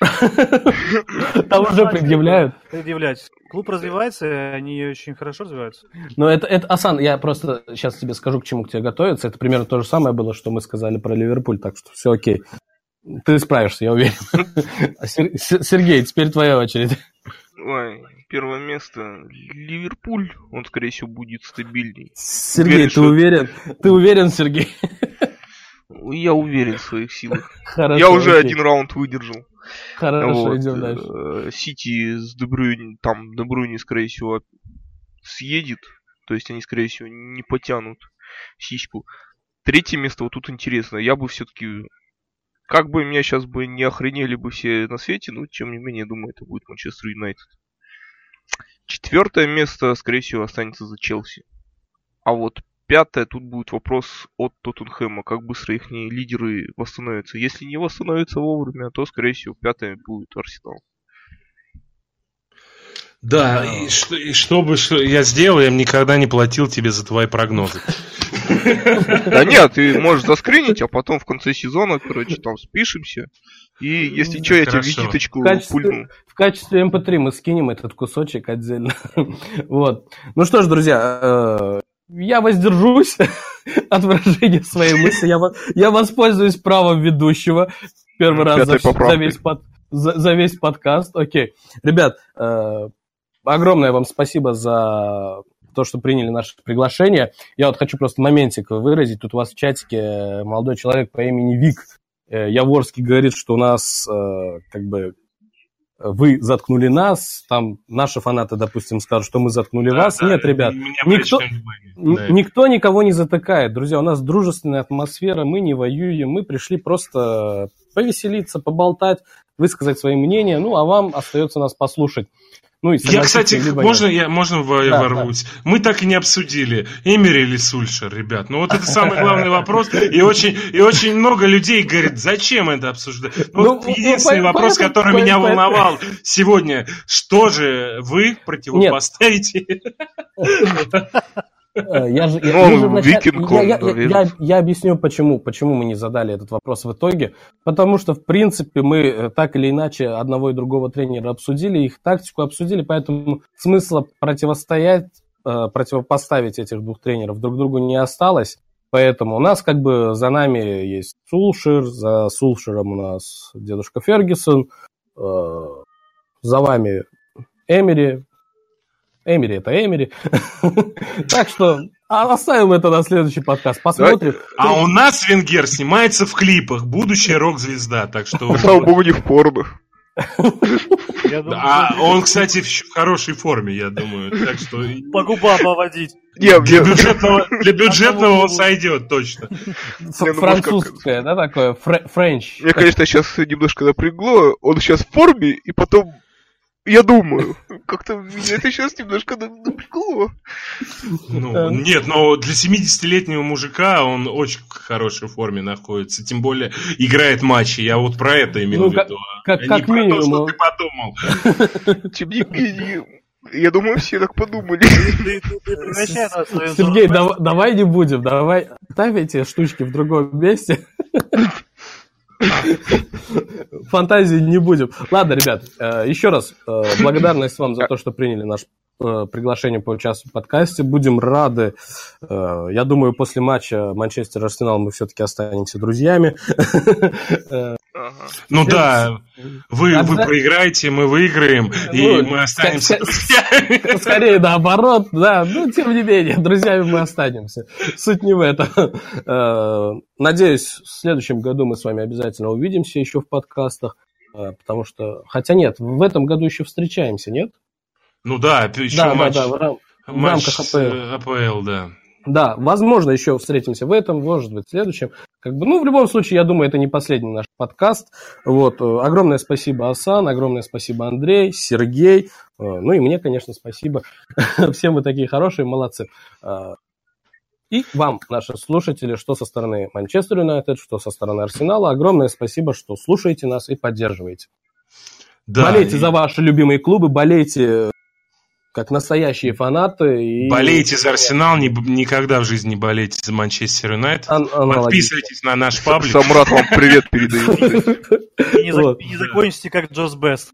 Там уже предъявляют. Предъявлять. Клуб развивается, они очень хорошо развиваются. Но это, это, Асан, я просто сейчас тебе скажу, к чему к тебе готовиться. Это примерно то же самое было, что мы сказали про Ливерпуль, так что все окей. Ты справишься, я уверен. А Сергей, теперь твоя очередь. Ой, первое место Ливерпуль, он, скорее всего, будет стабильней. Сергей, уверен, ты что... уверен? Ты уверен, Сергей? Я уверен в своих силах. Хорошо, я уже окей. один раунд выдержал. Хорошо, вот. идем дальше. Э, Сити с Дебрюни, там Дебрюни, скорее всего, съедет. то есть они, скорее всего, не потянут сиську. Третье место вот тут интересно. Я бы все-таки, как бы меня сейчас бы не охренели бы все на свете, но тем не менее, думаю, это будет Манчестер Юнайтед. Четвертое место, скорее всего, останется за Челси. А вот пятое, тут будет вопрос от Тоттенхэма, как быстро их лидеры восстановятся. Если не восстановятся вовремя, то, скорее всего, пятое будет Арсенал. Да, и что, и что бы что я сделал, я никогда не платил тебе за твои прогнозы. Да нет, ты можешь заскринить, а потом в конце сезона, короче, там спишемся. И если что, я тебе визиточку пульну. В качестве MP3 эм мы скинем этот кусочек отдельно. вот. Ну что ж, друзья, э, я воздержусь от выражения своей мысли. Я, я воспользуюсь правом ведущего первый раз за, за, весь под, за, за весь подкаст. Окей. Ребят, э, огромное вам спасибо за то, что приняли наше приглашение. Я вот хочу просто моментик выразить. Тут у вас в чатике молодой человек по имени Вик э, Яворский говорит, что у нас э, как бы вы заткнули нас, там наши фанаты, допустим, скажут, что мы заткнули да, вас. Да, Нет, ребят, никто, да. никто никого не затыкает. Друзья, у нас дружественная атмосфера, мы не воюем, мы пришли просто повеселиться, поболтать, высказать свои мнения, ну, а вам остается нас послушать. Ну, и я, кстати, можно, я, можно да, ворвусь? Да. Мы так и не обсудили, Эмери или Сульшер, ребят. Ну, вот это самый главный вопрос. И очень, и очень много людей говорит, зачем это обсуждать? Ну, ну, вот единственный ну, вопрос, который по, меня по, волновал сегодня, что же вы противопоставите? Э, я же, я, ну, вначале, викинг, я, я, я, я объясню, почему, почему мы не задали этот вопрос в итоге. Потому что, в принципе, мы э, так или иначе одного и другого тренера обсудили, их тактику обсудили, поэтому смысла противостоять, э, противопоставить этих двух тренеров друг другу не осталось. Поэтому у нас как бы за нами есть Сулшир, за Сулширом у нас дедушка Фергюсон, за вами Эмери, Эмери это Эмери. Так что а, оставим это на следующий подкаст. Посмотрим. А у нас Венгер снимается в клипах. Будущая рок-звезда. Так что... Слава богу, не в порно. А он, кстати, в хорошей форме, я думаю. Так что... По губам поводить. Для бюджетного, для бюджетного он сойдет, точно. Французское, да, такое? Френч. Мне, конечно, сейчас немножко напрягло. Он сейчас в форме, и потом я думаю, как-то меня это сейчас немножко напрягло. Ну, нет, но для 70-летнего мужика он очень в хорошей форме находится. Тем более играет матчи. Я вот про это имел ну, в виду. Как, как, как минимум. что ты подумал. Тем не менее, я думаю, все так подумали. Сергей, давай не будем, давай ставь эти штучки в другом месте. Фантазии не будем. Ладно, ребят, э, еще раз э, благодарность вам за то, что приняли наш э, приглашение поучаствовать в подкасте. Будем рады. Я думаю, после матча Манчестер-Арсенал мы все-таки останемся друзьями. Ну да, вы, вы проиграете, мы выиграем, и ну, мы останемся друзьями. Скорее наоборот, да, но тем не менее, друзьями мы останемся. Суть не в этом. Э, надеюсь, в следующем году мы с вами обязательно увидимся еще в подкастах, э, потому что, хотя нет, в этом году еще встречаемся, нет? Ну да, еще да, матч, да, да, в, рам... матч в рамках АПЛ. АПЛ, да. Да, возможно, еще встретимся в этом, может быть, в следующем. Как бы, ну, в любом случае, я думаю, это не последний наш подкаст. Вот, э, огромное спасибо, Асан, огромное спасибо, Андрей, Сергей. Э, ну и мне, конечно, спасибо. Всем вы такие хорошие, молодцы. Э, и вам, наши слушатели, что со стороны Манчестер Юнайтед, что со стороны Арсенала, огромное спасибо, что слушаете нас и поддерживаете. Да, болейте и... за ваши любимые клубы, болейте как настоящие фанаты. И... Болейте за Арсенал, не, никогда в жизни не болейте за Манчестер Юнайт. Ан- Подписывайтесь на наш паблик. Самрат вам привет передает. Не закончите как Джос Бест.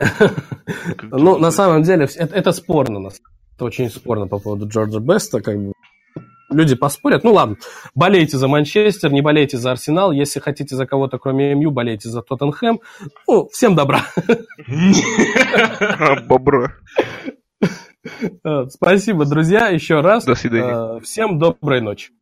Ну, на самом деле, это спорно. Это очень спорно по поводу Джорджа Беста. Как бы люди поспорят. Ну ладно, болейте за Манчестер, не болейте за Арсенал. Если хотите за кого-то, кроме МЮ, болейте за Тоттенхэм. Ну, всем добра. Бобра. Спасибо, друзья, еще раз. До свидания. Всем доброй ночи.